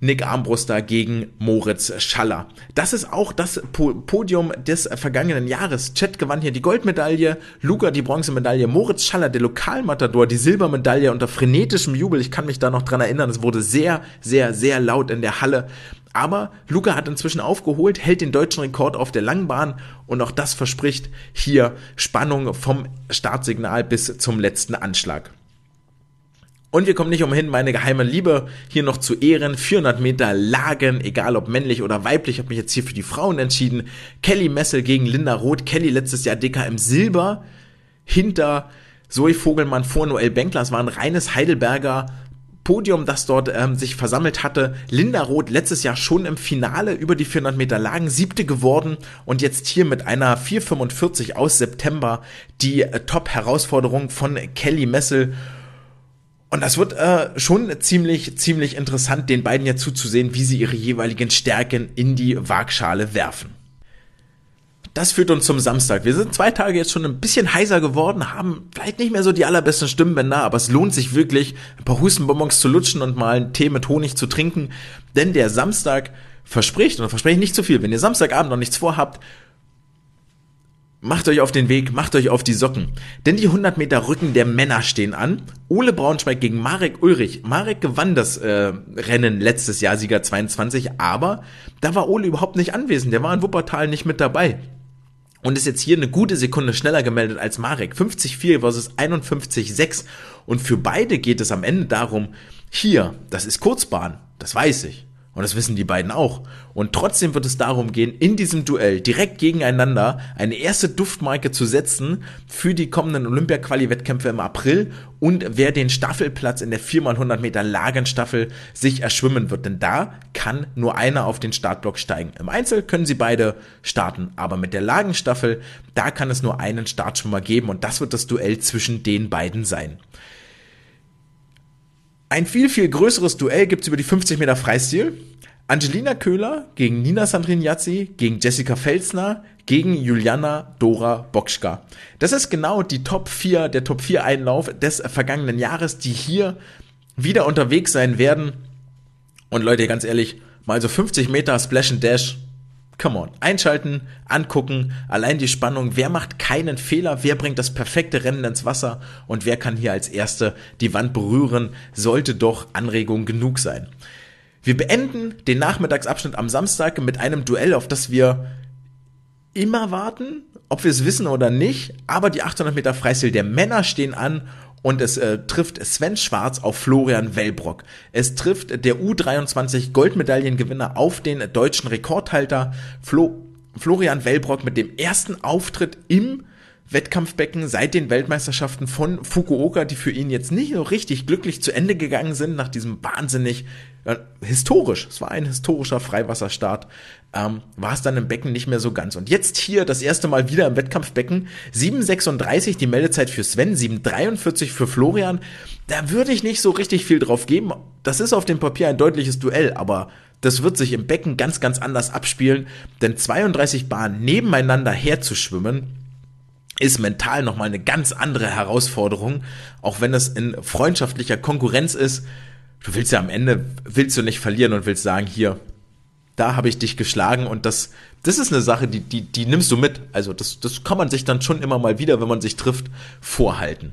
Nick Armbruster gegen Moritz Schaller. Das ist auch das Podium des vergangenen Jahres. Chet gewann hier die Goldmedaille, Luca die Bronzemedaille, Moritz Schaller, der Lokalmatador, die Silbermedaille unter frenetischem Jubel. Ich kann mich da noch dran erinnern, es wurde sehr, sehr, sehr laut in der Halle. Aber Luca hat inzwischen aufgeholt, hält den deutschen Rekord auf der Langbahn und auch das verspricht hier Spannung vom Startsignal bis zum letzten Anschlag. Und wir kommen nicht umhin, meine geheime Liebe hier noch zu ehren. 400 Meter Lagen, egal ob männlich oder weiblich. Ich habe mich jetzt hier für die Frauen entschieden. Kelly Messel gegen Linda Roth. Kelly letztes Jahr DKM Silber. Hinter Zoe Vogelmann vor Noel Benkler. Es war ein reines Heidelberger Podium, das dort ähm, sich versammelt hatte. Linda Roth letztes Jahr schon im Finale über die 400 Meter Lagen, siebte geworden und jetzt hier mit einer 4,45 aus September die äh, Top-Herausforderung von Kelly Messel. Und das wird äh, schon ziemlich, ziemlich interessant, den beiden ja zuzusehen, wie sie ihre jeweiligen Stärken in die Waagschale werfen. Das führt uns zum Samstag. Wir sind zwei Tage jetzt schon ein bisschen heiser geworden, haben vielleicht nicht mehr so die allerbesten Stimmbänder, aber es lohnt sich wirklich, ein paar Hustenbonbons zu lutschen und mal einen Tee mit Honig zu trinken, denn der Samstag verspricht, und verspreche nicht zu viel, wenn ihr Samstagabend noch nichts vorhabt, Macht euch auf den Weg, macht euch auf die Socken. Denn die 100 Meter Rücken der Männer stehen an. Ole Braunschweig gegen Marek Ulrich. Marek gewann das äh, Rennen letztes Jahr, Sieger 22, aber da war Ole überhaupt nicht anwesend. Der war in Wuppertal nicht mit dabei. Und ist jetzt hier eine gute Sekunde schneller gemeldet als Marek. 50,4 versus 51,6. Und für beide geht es am Ende darum, hier, das ist Kurzbahn, das weiß ich. Und das wissen die beiden auch. Und trotzdem wird es darum gehen, in diesem Duell direkt gegeneinander eine erste Duftmarke zu setzen für die kommenden Olympia-Quali-Wettkämpfe im April und wer den Staffelplatz in der 4x100 Meter Lagenstaffel sich erschwimmen wird. Denn da kann nur einer auf den Startblock steigen. Im Einzel können sie beide starten, aber mit der Lagenstaffel, da kann es nur einen Startschwimmer geben und das wird das Duell zwischen den beiden sein. Ein viel, viel größeres Duell gibt's über die 50 Meter Freistil. Angelina Köhler gegen Nina Sandrin-Yazzi, gegen Jessica Felsner, gegen Juliana Dora Bokschka. Das ist genau die Top 4, der Top 4 Einlauf des vergangenen Jahres, die hier wieder unterwegs sein werden. Und Leute, ganz ehrlich, mal so 50 Meter Splash and Dash, Come on, einschalten, angucken, allein die Spannung, wer macht keinen Fehler, wer bringt das perfekte Rennen ins Wasser? Und wer kann hier als Erste die Wand berühren, sollte doch Anregung genug sein. Wir beenden den Nachmittagsabschnitt am Samstag mit einem Duell, auf das wir immer warten, ob wir es wissen oder nicht, aber die 800 Meter Freistil der Männer stehen an und es äh, trifft Sven Schwarz auf Florian Wellbrock. Es trifft der U23 Goldmedaillengewinner auf den deutschen Rekordhalter Flo Florian Wellbrock mit dem ersten Auftritt im Wettkampfbecken seit den Weltmeisterschaften von Fukuoka, die für ihn jetzt nicht so richtig glücklich zu Ende gegangen sind, nach diesem wahnsinnig äh, historisch, es war ein historischer Freiwasserstart, ähm, war es dann im Becken nicht mehr so ganz. Und jetzt hier das erste Mal wieder im Wettkampfbecken, 7,36 die Meldezeit für Sven, 7,43 für Florian. Da würde ich nicht so richtig viel drauf geben. Das ist auf dem Papier ein deutliches Duell, aber das wird sich im Becken ganz, ganz anders abspielen, denn 32 Bahnen nebeneinander herzuschwimmen, ist mental nochmal eine ganz andere Herausforderung, auch wenn es in freundschaftlicher Konkurrenz ist. Du willst ja am Ende, willst du nicht verlieren und willst sagen, hier, da habe ich dich geschlagen und das, das ist eine Sache, die, die, die nimmst du mit. Also das, das kann man sich dann schon immer mal wieder, wenn man sich trifft, vorhalten.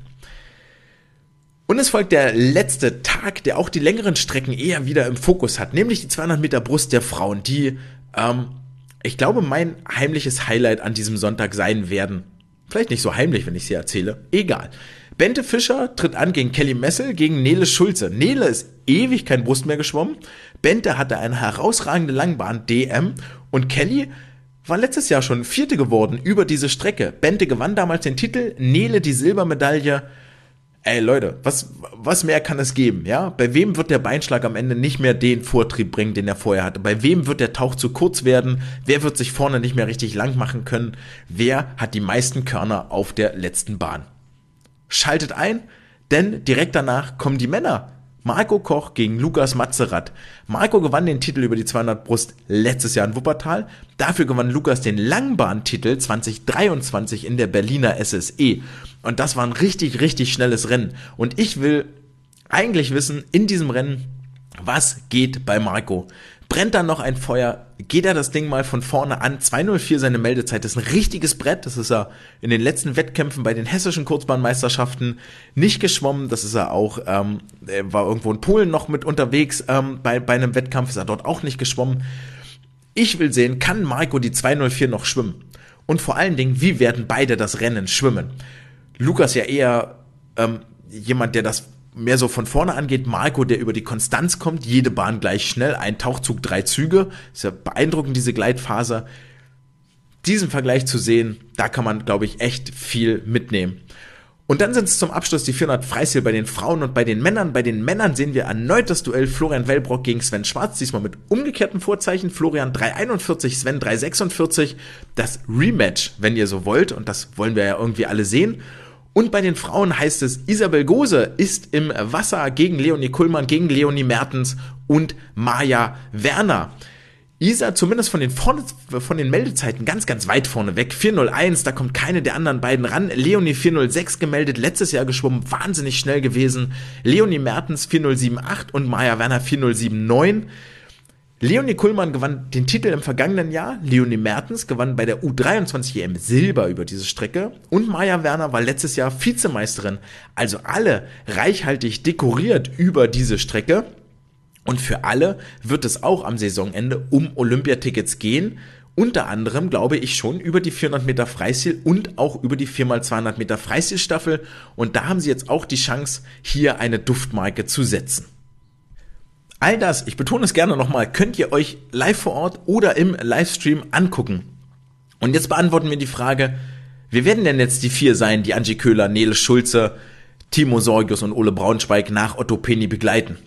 Und es folgt der letzte Tag, der auch die längeren Strecken eher wieder im Fokus hat, nämlich die 200 Meter Brust der Frauen, die, ähm, ich glaube, mein heimliches Highlight an diesem Sonntag sein werden. Vielleicht nicht so heimlich, wenn ich sie erzähle. Egal. Bente Fischer tritt an gegen Kelly Messel, gegen Nele Schulze. Nele ist ewig kein Brust mehr geschwommen. Bente hatte eine herausragende Langbahn DM und Kelly war letztes Jahr schon Vierte geworden über diese Strecke. Bente gewann damals den Titel, Nele die Silbermedaille ey Leute, was, was mehr kann es geben, ja? Bei wem wird der Beinschlag am Ende nicht mehr den Vortrieb bringen, den er vorher hatte? Bei wem wird der Tauch zu kurz werden? Wer wird sich vorne nicht mehr richtig lang machen können? Wer hat die meisten Körner auf der letzten Bahn? Schaltet ein, denn direkt danach kommen die Männer. Marco Koch gegen Lukas Mazerat. Marco gewann den Titel über die 200 Brust letztes Jahr in Wuppertal. Dafür gewann Lukas den Langbahntitel 2023 in der Berliner SSE. Und das war ein richtig, richtig schnelles Rennen. Und ich will eigentlich wissen, in diesem Rennen, was geht bei Marco? Brennt da noch ein Feuer? Geht er das Ding mal von vorne an? 204 seine Meldezeit. Das ist ein richtiges Brett. Das ist er in den letzten Wettkämpfen bei den hessischen Kurzbahnmeisterschaften nicht geschwommen. Das ist er auch, ähm, er war irgendwo in Polen noch mit unterwegs. Ähm, bei, bei einem Wettkampf ist er dort auch nicht geschwommen. Ich will sehen, kann Marco die 204 noch schwimmen? Und vor allen Dingen, wie werden beide das Rennen schwimmen? Lukas ja eher ähm, jemand, der das mehr so von vorne angeht. Marco, der über die Konstanz kommt, jede Bahn gleich schnell, ein Tauchzug, drei Züge. Ist ja beeindruckend, diese Gleitphase. Diesen Vergleich zu sehen, da kann man, glaube ich, echt viel mitnehmen. Und dann sind es zum Abschluss die 400 Freistil bei den Frauen und bei den Männern. Bei den Männern sehen wir erneut das Duell Florian Wellbrock gegen Sven Schwarz, diesmal mit umgekehrten Vorzeichen. Florian 341, Sven 346. Das Rematch, wenn ihr so wollt, und das wollen wir ja irgendwie alle sehen. Und bei den Frauen heißt es, Isabel Gose ist im Wasser gegen Leonie Kuhlmann, gegen Leonie Mertens und Maja Werner. Isa zumindest von den, vorne, von den Meldezeiten ganz, ganz weit vorne weg. 401, da kommt keine der anderen beiden ran. Leonie 406 gemeldet, letztes Jahr geschwommen, wahnsinnig schnell gewesen. Leonie Mertens 4078 und Maja Werner 4079. Leonie Kuhlmann gewann den Titel im vergangenen Jahr, Leonie Mertens gewann bei der U23 EM Silber über diese Strecke und Maja Werner war letztes Jahr Vizemeisterin. Also alle reichhaltig dekoriert über diese Strecke. Und für alle wird es auch am Saisonende um Olympiatickets gehen. Unter anderem glaube ich schon über die 400 Meter Freistil und auch über die 4x200 Meter Freistilstaffel. Und da haben sie jetzt auch die Chance, hier eine Duftmarke zu setzen. All das, ich betone es gerne nochmal, könnt ihr euch live vor Ort oder im Livestream angucken. Und jetzt beantworten wir die Frage, wer werden denn jetzt die vier sein, die Angie Köhler, Nele Schulze, Timo Sorgius und Ole Braunschweig nach Otto Penny begleiten?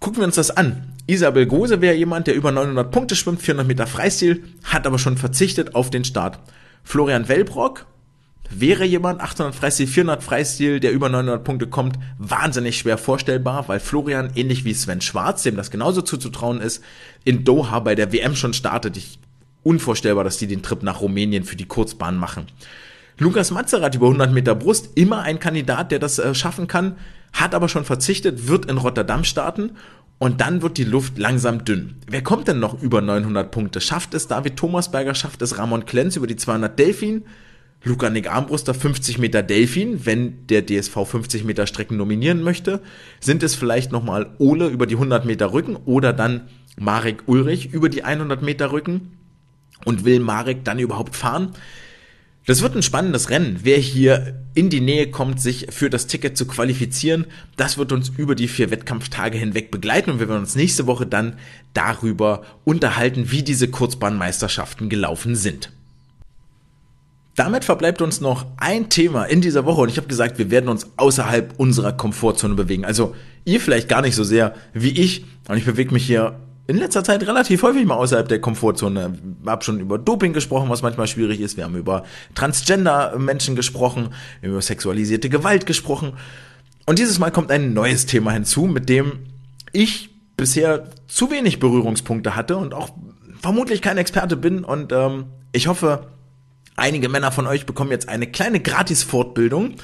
Gucken wir uns das an. Isabel Gose wäre jemand, der über 900 Punkte schwimmt, 400 Meter Freistil, hat aber schon verzichtet auf den Start. Florian Wellbrock wäre jemand, 800 Freistil, 400 Freistil, der über 900 Punkte kommt, wahnsinnig schwer vorstellbar, weil Florian, ähnlich wie Sven Schwarz, dem das genauso zuzutrauen ist, in Doha bei der WM schon startet. Ich, unvorstellbar, dass die den Trip nach Rumänien für die Kurzbahn machen. Lukas Mazerat über 100 Meter Brust, immer ein Kandidat, der das äh, schaffen kann, hat aber schon verzichtet, wird in Rotterdam starten und dann wird die Luft langsam dünn. Wer kommt denn noch über 900 Punkte? Schafft es David Thomasberger, schafft es Ramon Klenz über die 200 Delfin? Luca Nick Armbruster 50 Meter Delfin, wenn der DSV 50 Meter Strecken nominieren möchte. Sind es vielleicht nochmal Ole über die 100 Meter Rücken oder dann Marek Ulrich über die 100 Meter Rücken? Und will Marek dann überhaupt fahren? Das wird ein spannendes Rennen. Wer hier in die Nähe kommt, sich für das Ticket zu qualifizieren, das wird uns über die vier Wettkampftage hinweg begleiten und wir werden uns nächste Woche dann darüber unterhalten, wie diese Kurzbahnmeisterschaften gelaufen sind. Damit verbleibt uns noch ein Thema in dieser Woche und ich habe gesagt, wir werden uns außerhalb unserer Komfortzone bewegen. Also ihr vielleicht gar nicht so sehr wie ich und ich bewege mich hier in letzter Zeit relativ häufig mal außerhalb der Komfortzone. Wir haben schon über Doping gesprochen, was manchmal schwierig ist. Wir haben über Transgender-Menschen gesprochen, über sexualisierte Gewalt gesprochen. Und dieses Mal kommt ein neues Thema hinzu, mit dem ich bisher zu wenig Berührungspunkte hatte und auch vermutlich kein Experte bin. Und ähm, ich hoffe, Einige Männer von euch bekommen jetzt eine kleine Gratis-Fortbildung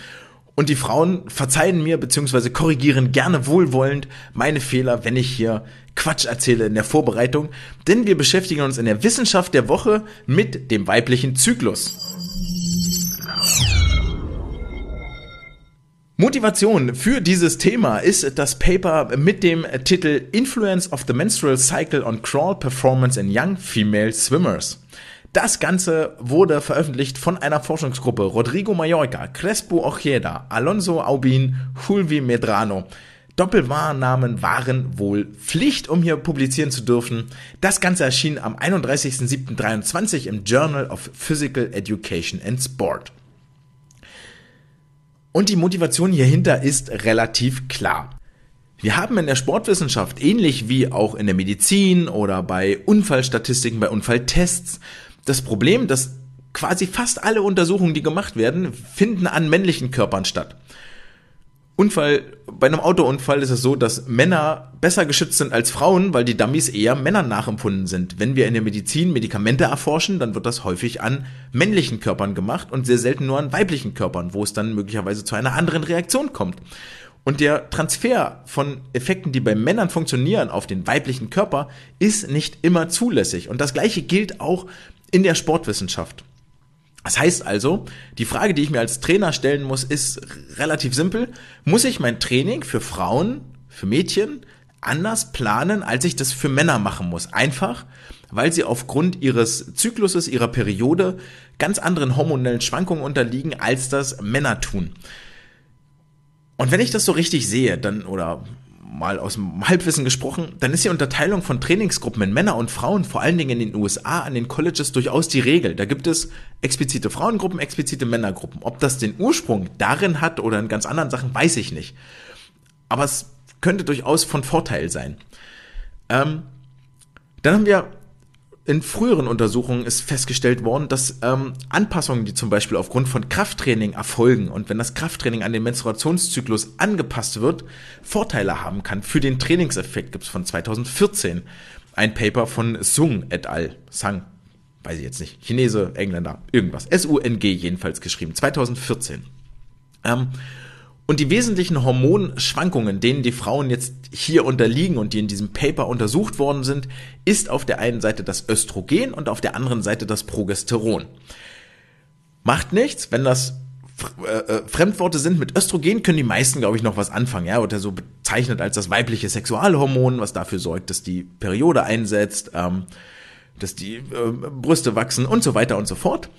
und die Frauen verzeihen mir bzw. korrigieren gerne wohlwollend meine Fehler, wenn ich hier Quatsch erzähle in der Vorbereitung, denn wir beschäftigen uns in der Wissenschaft der Woche mit dem weiblichen Zyklus. Motivation für dieses Thema ist das Paper mit dem Titel Influence of the Menstrual Cycle on Crawl Performance in Young Female Swimmers. Das Ganze wurde veröffentlicht von einer Forschungsgruppe Rodrigo Mallorca, Crespo Ojeda, Alonso Aubin, Julvi Medrano. Doppelwahrnamen waren wohl Pflicht, um hier publizieren zu dürfen. Das Ganze erschien am 31.07.23 im Journal of Physical Education and Sport. Und die Motivation hierhinter ist relativ klar. Wir haben in der Sportwissenschaft, ähnlich wie auch in der Medizin oder bei Unfallstatistiken, bei Unfalltests, das Problem, dass quasi fast alle Untersuchungen, die gemacht werden, finden an männlichen Körpern statt. Unfall, bei einem Autounfall ist es so, dass Männer besser geschützt sind als Frauen, weil die Dummies eher Männern nachempfunden sind. Wenn wir in der Medizin Medikamente erforschen, dann wird das häufig an männlichen Körpern gemacht und sehr selten nur an weiblichen Körpern, wo es dann möglicherweise zu einer anderen Reaktion kommt. Und der Transfer von Effekten, die bei Männern funktionieren, auf den weiblichen Körper, ist nicht immer zulässig. Und das gleiche gilt auch in der Sportwissenschaft. Das heißt also, die Frage, die ich mir als Trainer stellen muss, ist relativ simpel. Muss ich mein Training für Frauen, für Mädchen anders planen, als ich das für Männer machen muss? Einfach, weil sie aufgrund ihres Zykluses, ihrer Periode ganz anderen hormonellen Schwankungen unterliegen, als das Männer tun. Und wenn ich das so richtig sehe, dann, oder mal aus dem Halbwissen gesprochen, dann ist die Unterteilung von Trainingsgruppen in Männer und Frauen vor allen Dingen in den USA an den Colleges durchaus die Regel. Da gibt es explizite Frauengruppen, explizite Männergruppen. Ob das den Ursprung darin hat oder in ganz anderen Sachen, weiß ich nicht. Aber es könnte durchaus von Vorteil sein. Ähm, dann haben wir in früheren Untersuchungen ist festgestellt worden, dass ähm, Anpassungen, die zum Beispiel aufgrund von Krafttraining erfolgen und wenn das Krafttraining an den Menstruationszyklus angepasst wird, Vorteile haben kann. Für den Trainingseffekt gibt es von 2014 ein Paper von Sung et al. Sang, weiß ich jetzt nicht, Chinese, Engländer, irgendwas. S-U-N-G jedenfalls geschrieben, 2014. Ähm, Und die wesentlichen Hormonschwankungen, denen die Frauen jetzt hier unterliegen und die in diesem Paper untersucht worden sind, ist auf der einen Seite das Östrogen und auf der anderen Seite das Progesteron. Macht nichts, wenn das äh, äh, Fremdworte sind mit Östrogen, können die meisten, glaube ich, noch was anfangen. Ja, oder so bezeichnet als das weibliche Sexualhormon, was dafür sorgt, dass die Periode einsetzt, ähm, dass die äh, Brüste wachsen und so weiter und so fort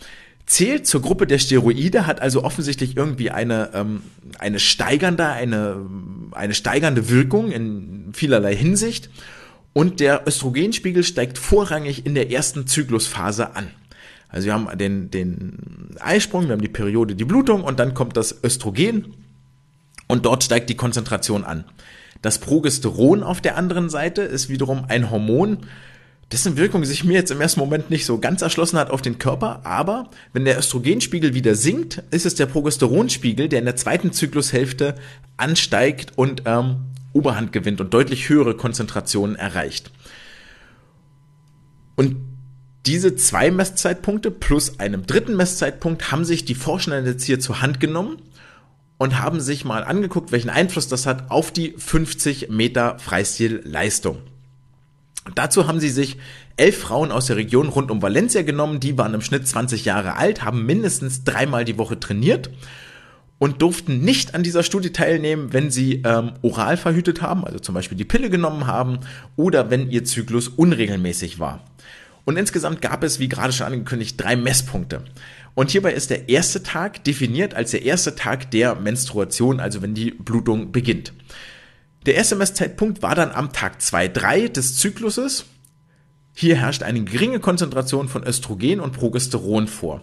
zählt zur Gruppe der Steroide, hat also offensichtlich irgendwie eine, ähm, eine steigernde, eine, eine steigernde Wirkung in vielerlei Hinsicht. Und der Östrogenspiegel steigt vorrangig in der ersten Zyklusphase an. Also wir haben den, den Eisprung, wir haben die Periode, die Blutung und dann kommt das Östrogen und dort steigt die Konzentration an. Das Progesteron auf der anderen Seite ist wiederum ein Hormon, dessen Wirkung sich mir jetzt im ersten Moment nicht so ganz erschlossen hat auf den Körper, aber wenn der Östrogenspiegel wieder sinkt, ist es der Progesteronspiegel, der in der zweiten Zyklushälfte ansteigt und ähm, Oberhand gewinnt und deutlich höhere Konzentrationen erreicht. Und diese zwei Messzeitpunkte plus einem dritten Messzeitpunkt haben sich die Forschenden jetzt hier zur Hand genommen und haben sich mal angeguckt, welchen Einfluss das hat auf die 50 Meter Freistilleistung. Dazu haben sie sich elf Frauen aus der Region rund um Valencia genommen, die waren im Schnitt 20 Jahre alt, haben mindestens dreimal die Woche trainiert und durften nicht an dieser Studie teilnehmen, wenn sie ähm, oral verhütet haben, also zum Beispiel die Pille genommen haben oder wenn ihr Zyklus unregelmäßig war. Und insgesamt gab es, wie gerade schon angekündigt, drei Messpunkte. Und hierbei ist der erste Tag definiert als der erste Tag der Menstruation, also wenn die Blutung beginnt. Der SMS-Zeitpunkt war dann am Tag 2, 3 des Zykluses. Hier herrscht eine geringe Konzentration von Östrogen und Progesteron vor.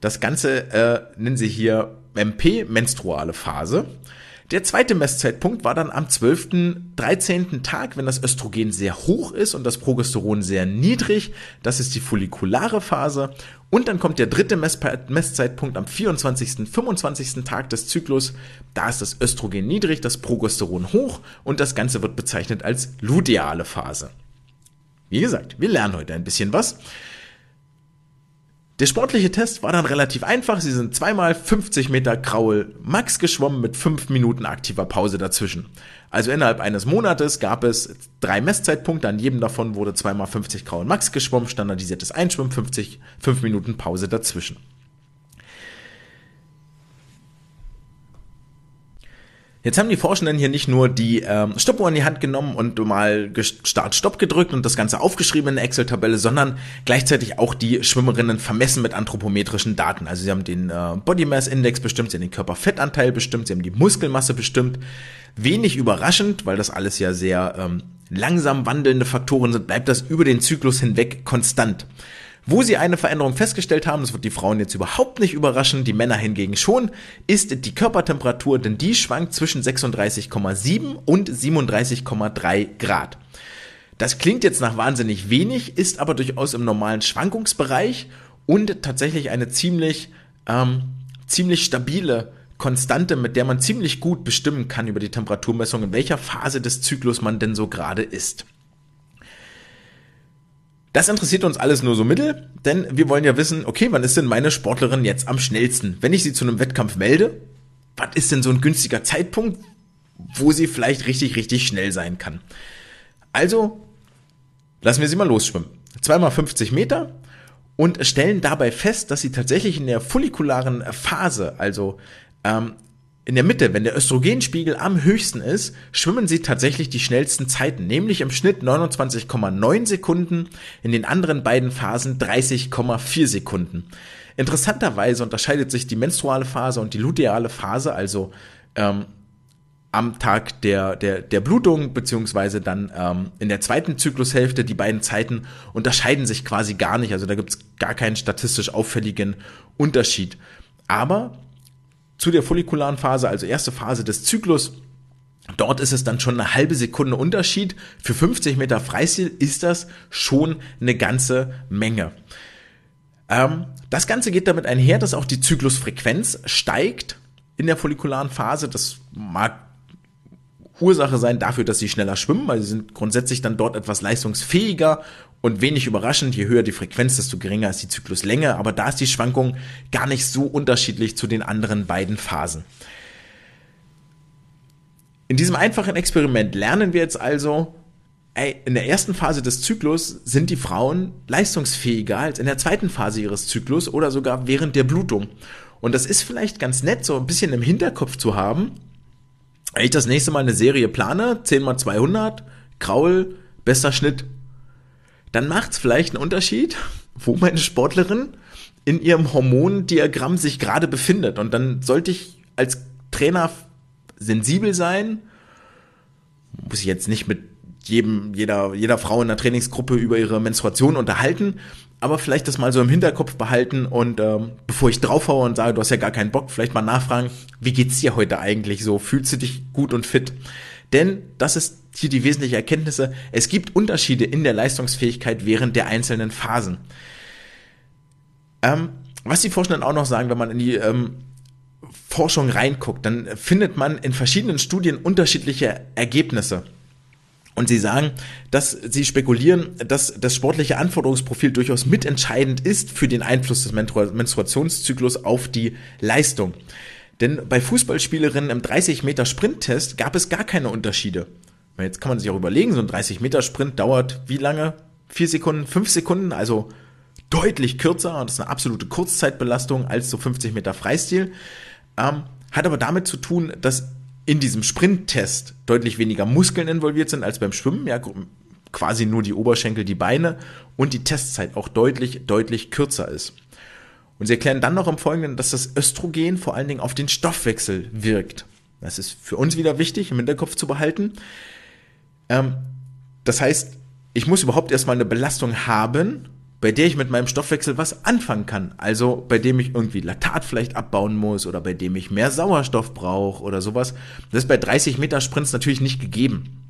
Das Ganze äh, nennen sie hier MP, menstruale Phase. Der zweite Messzeitpunkt war dann am 12., 13. Tag, wenn das Östrogen sehr hoch ist und das Progesteron sehr niedrig. Das ist die follikulare Phase. Und dann kommt der dritte Messzeitpunkt am 24., 25. Tag des Zyklus. Da ist das Östrogen niedrig, das Progesteron hoch und das Ganze wird bezeichnet als luteale Phase. Wie gesagt, wir lernen heute ein bisschen was. Der sportliche Test war dann relativ einfach. Sie sind zweimal 50 Meter Kraul Max geschwommen mit fünf Minuten aktiver Pause dazwischen. Also innerhalb eines Monates gab es drei Messzeitpunkte. An jedem davon wurde zweimal 50 Kraul Max geschwommen, standardisiertes Einschwimmen, 50, fünf Minuten Pause dazwischen. Jetzt haben die Forschenden hier nicht nur die ähm, Stoppuhr in die Hand genommen und mal Start-Stopp gedrückt und das Ganze aufgeschrieben in der Excel-Tabelle, sondern gleichzeitig auch die Schwimmerinnen vermessen mit anthropometrischen Daten. Also sie haben den äh, Body Mass Index bestimmt, sie haben den Körperfettanteil bestimmt, sie haben die Muskelmasse bestimmt. Wenig überraschend, weil das alles ja sehr ähm, langsam wandelnde Faktoren sind, bleibt das über den Zyklus hinweg konstant. Wo sie eine Veränderung festgestellt haben, das wird die Frauen jetzt überhaupt nicht überraschen, die Männer hingegen schon, ist die Körpertemperatur, denn die schwankt zwischen 36,7 und 37,3 Grad. Das klingt jetzt nach wahnsinnig wenig, ist aber durchaus im normalen Schwankungsbereich und tatsächlich eine ziemlich, ähm, ziemlich stabile Konstante, mit der man ziemlich gut bestimmen kann über die Temperaturmessung, in welcher Phase des Zyklus man denn so gerade ist. Das interessiert uns alles nur so mittel, denn wir wollen ja wissen, okay, wann ist denn meine Sportlerin jetzt am schnellsten? Wenn ich sie zu einem Wettkampf melde, was ist denn so ein günstiger Zeitpunkt, wo sie vielleicht richtig, richtig schnell sein kann? Also, lassen wir sie mal losschwimmen. Zweimal 50 Meter und stellen dabei fest, dass sie tatsächlich in der follikularen Phase, also ähm, in der Mitte, wenn der Östrogenspiegel am höchsten ist, schwimmen sie tatsächlich die schnellsten Zeiten, nämlich im Schnitt 29,9 Sekunden, in den anderen beiden Phasen 30,4 Sekunden. Interessanterweise unterscheidet sich die menstruale Phase und die luteale Phase, also ähm, am Tag der, der, der Blutung, beziehungsweise dann ähm, in der zweiten Zyklushälfte, die beiden Zeiten unterscheiden sich quasi gar nicht. Also da gibt es gar keinen statistisch auffälligen Unterschied. Aber zu der follikularen Phase, also erste Phase des Zyklus. Dort ist es dann schon eine halbe Sekunde Unterschied. Für 50 Meter Freistil ist das schon eine ganze Menge. Ähm, das Ganze geht damit einher, dass auch die Zyklusfrequenz steigt in der follikularen Phase. Das mag Ursache sein dafür, dass sie schneller schwimmen, weil sie sind grundsätzlich dann dort etwas leistungsfähiger und wenig überraschend, je höher die Frequenz, desto geringer ist die Zykluslänge, aber da ist die Schwankung gar nicht so unterschiedlich zu den anderen beiden Phasen. In diesem einfachen Experiment lernen wir jetzt also, ey, in der ersten Phase des Zyklus sind die Frauen leistungsfähiger als in der zweiten Phase ihres Zyklus oder sogar während der Blutung. Und das ist vielleicht ganz nett, so ein bisschen im Hinterkopf zu haben. Wenn ich das nächste Mal eine Serie plane, 10 mal 200, Kraul, bester Schnitt, dann macht es vielleicht einen Unterschied, wo meine Sportlerin in ihrem Hormondiagramm sich gerade befindet. Und dann sollte ich als Trainer sensibel sein, muss ich jetzt nicht mit jedem, jeder, jeder Frau in der Trainingsgruppe über ihre Menstruation unterhalten, aber vielleicht das mal so im Hinterkopf behalten und ähm, bevor ich draufhaue und sage, du hast ja gar keinen Bock, vielleicht mal nachfragen, wie geht's dir heute eigentlich so? Fühlst du dich gut und fit? Denn das ist hier die wesentliche Erkenntnisse. Es gibt Unterschiede in der Leistungsfähigkeit während der einzelnen Phasen. Ähm, was die Forschenden auch noch sagen, wenn man in die ähm, Forschung reinguckt, dann findet man in verschiedenen Studien unterschiedliche Ergebnisse. Und sie sagen, dass sie spekulieren, dass das sportliche Anforderungsprofil durchaus mitentscheidend ist für den Einfluss des Menstruationszyklus auf die Leistung. Denn bei Fußballspielerinnen im 30 Meter Sprinttest gab es gar keine Unterschiede. Jetzt kann man sich auch überlegen, so ein 30 Meter Sprint dauert wie lange? Vier Sekunden, fünf Sekunden, also deutlich kürzer das ist eine absolute Kurzzeitbelastung als so 50 Meter Freistil. Ähm, hat aber damit zu tun, dass in diesem Sprinttest deutlich weniger Muskeln involviert sind als beim Schwimmen, ja, quasi nur die Oberschenkel, die Beine und die Testzeit auch deutlich, deutlich kürzer ist. Und sie erklären dann noch im Folgenden, dass das Östrogen vor allen Dingen auf den Stoffwechsel wirkt. Das ist für uns wieder wichtig, im Hinterkopf zu behalten. Ähm, das heißt, ich muss überhaupt erstmal eine Belastung haben, bei der ich mit meinem Stoffwechsel was anfangen kann. Also bei dem ich irgendwie Laktat vielleicht abbauen muss oder bei dem ich mehr Sauerstoff brauche oder sowas. Das ist bei 30 Meter Sprints natürlich nicht gegeben.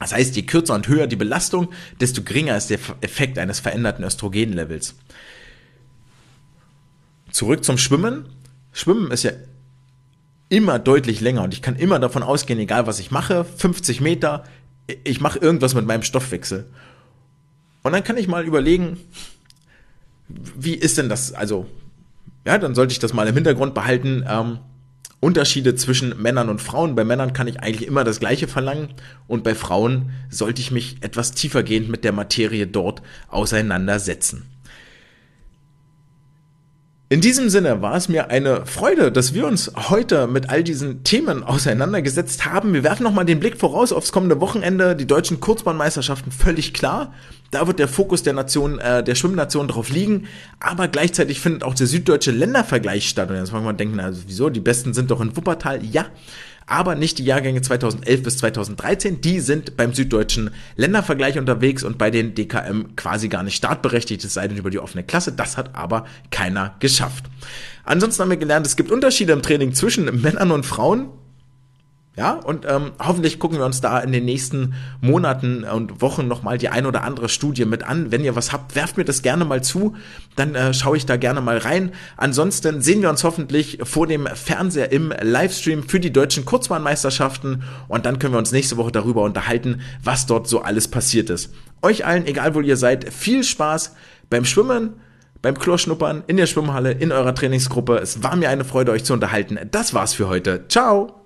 Das heißt, je kürzer und höher die Belastung, desto geringer ist der Effekt eines veränderten Östrogenlevels. Zurück zum Schwimmen. Schwimmen ist ja immer deutlich länger und ich kann immer davon ausgehen, egal was ich mache, 50 Meter, ich mache irgendwas mit meinem Stoffwechsel. Und dann kann ich mal überlegen, wie ist denn das, also, ja, dann sollte ich das mal im Hintergrund behalten. Ähm, Unterschiede zwischen Männern und Frauen. Bei Männern kann ich eigentlich immer das Gleiche verlangen und bei Frauen sollte ich mich etwas tiefergehend mit der Materie dort auseinandersetzen. In diesem Sinne war es mir eine Freude, dass wir uns heute mit all diesen Themen auseinandergesetzt haben. Wir werfen nochmal den Blick voraus aufs kommende Wochenende, die deutschen Kurzbahnmeisterschaften völlig klar. Da wird der Fokus der Nation, äh, der Schwimmnation drauf liegen, aber gleichzeitig findet auch der süddeutsche Ländervergleich statt. Und jetzt mag man denken, also wieso, die Besten sind doch in Wuppertal. Ja, aber nicht die Jahrgänge 2011 bis 2013. Die sind beim süddeutschen Ländervergleich unterwegs und bei den DKM quasi gar nicht startberechtigt, es sei denn über die offene Klasse. Das hat aber keiner geschafft. Ansonsten haben wir gelernt, es gibt Unterschiede im Training zwischen Männern und Frauen. Ja, und ähm, hoffentlich gucken wir uns da in den nächsten Monaten und Wochen nochmal die ein oder andere Studie mit an. Wenn ihr was habt, werft mir das gerne mal zu, dann äh, schaue ich da gerne mal rein. Ansonsten sehen wir uns hoffentlich vor dem Fernseher im Livestream für die deutschen Kurzbahnmeisterschaften und dann können wir uns nächste Woche darüber unterhalten, was dort so alles passiert ist. Euch allen, egal wo ihr seid, viel Spaß beim Schwimmen beim Chlorschnuppern, in der Schwimmhalle, in eurer Trainingsgruppe. Es war mir eine Freude, euch zu unterhalten. Das war's für heute. Ciao!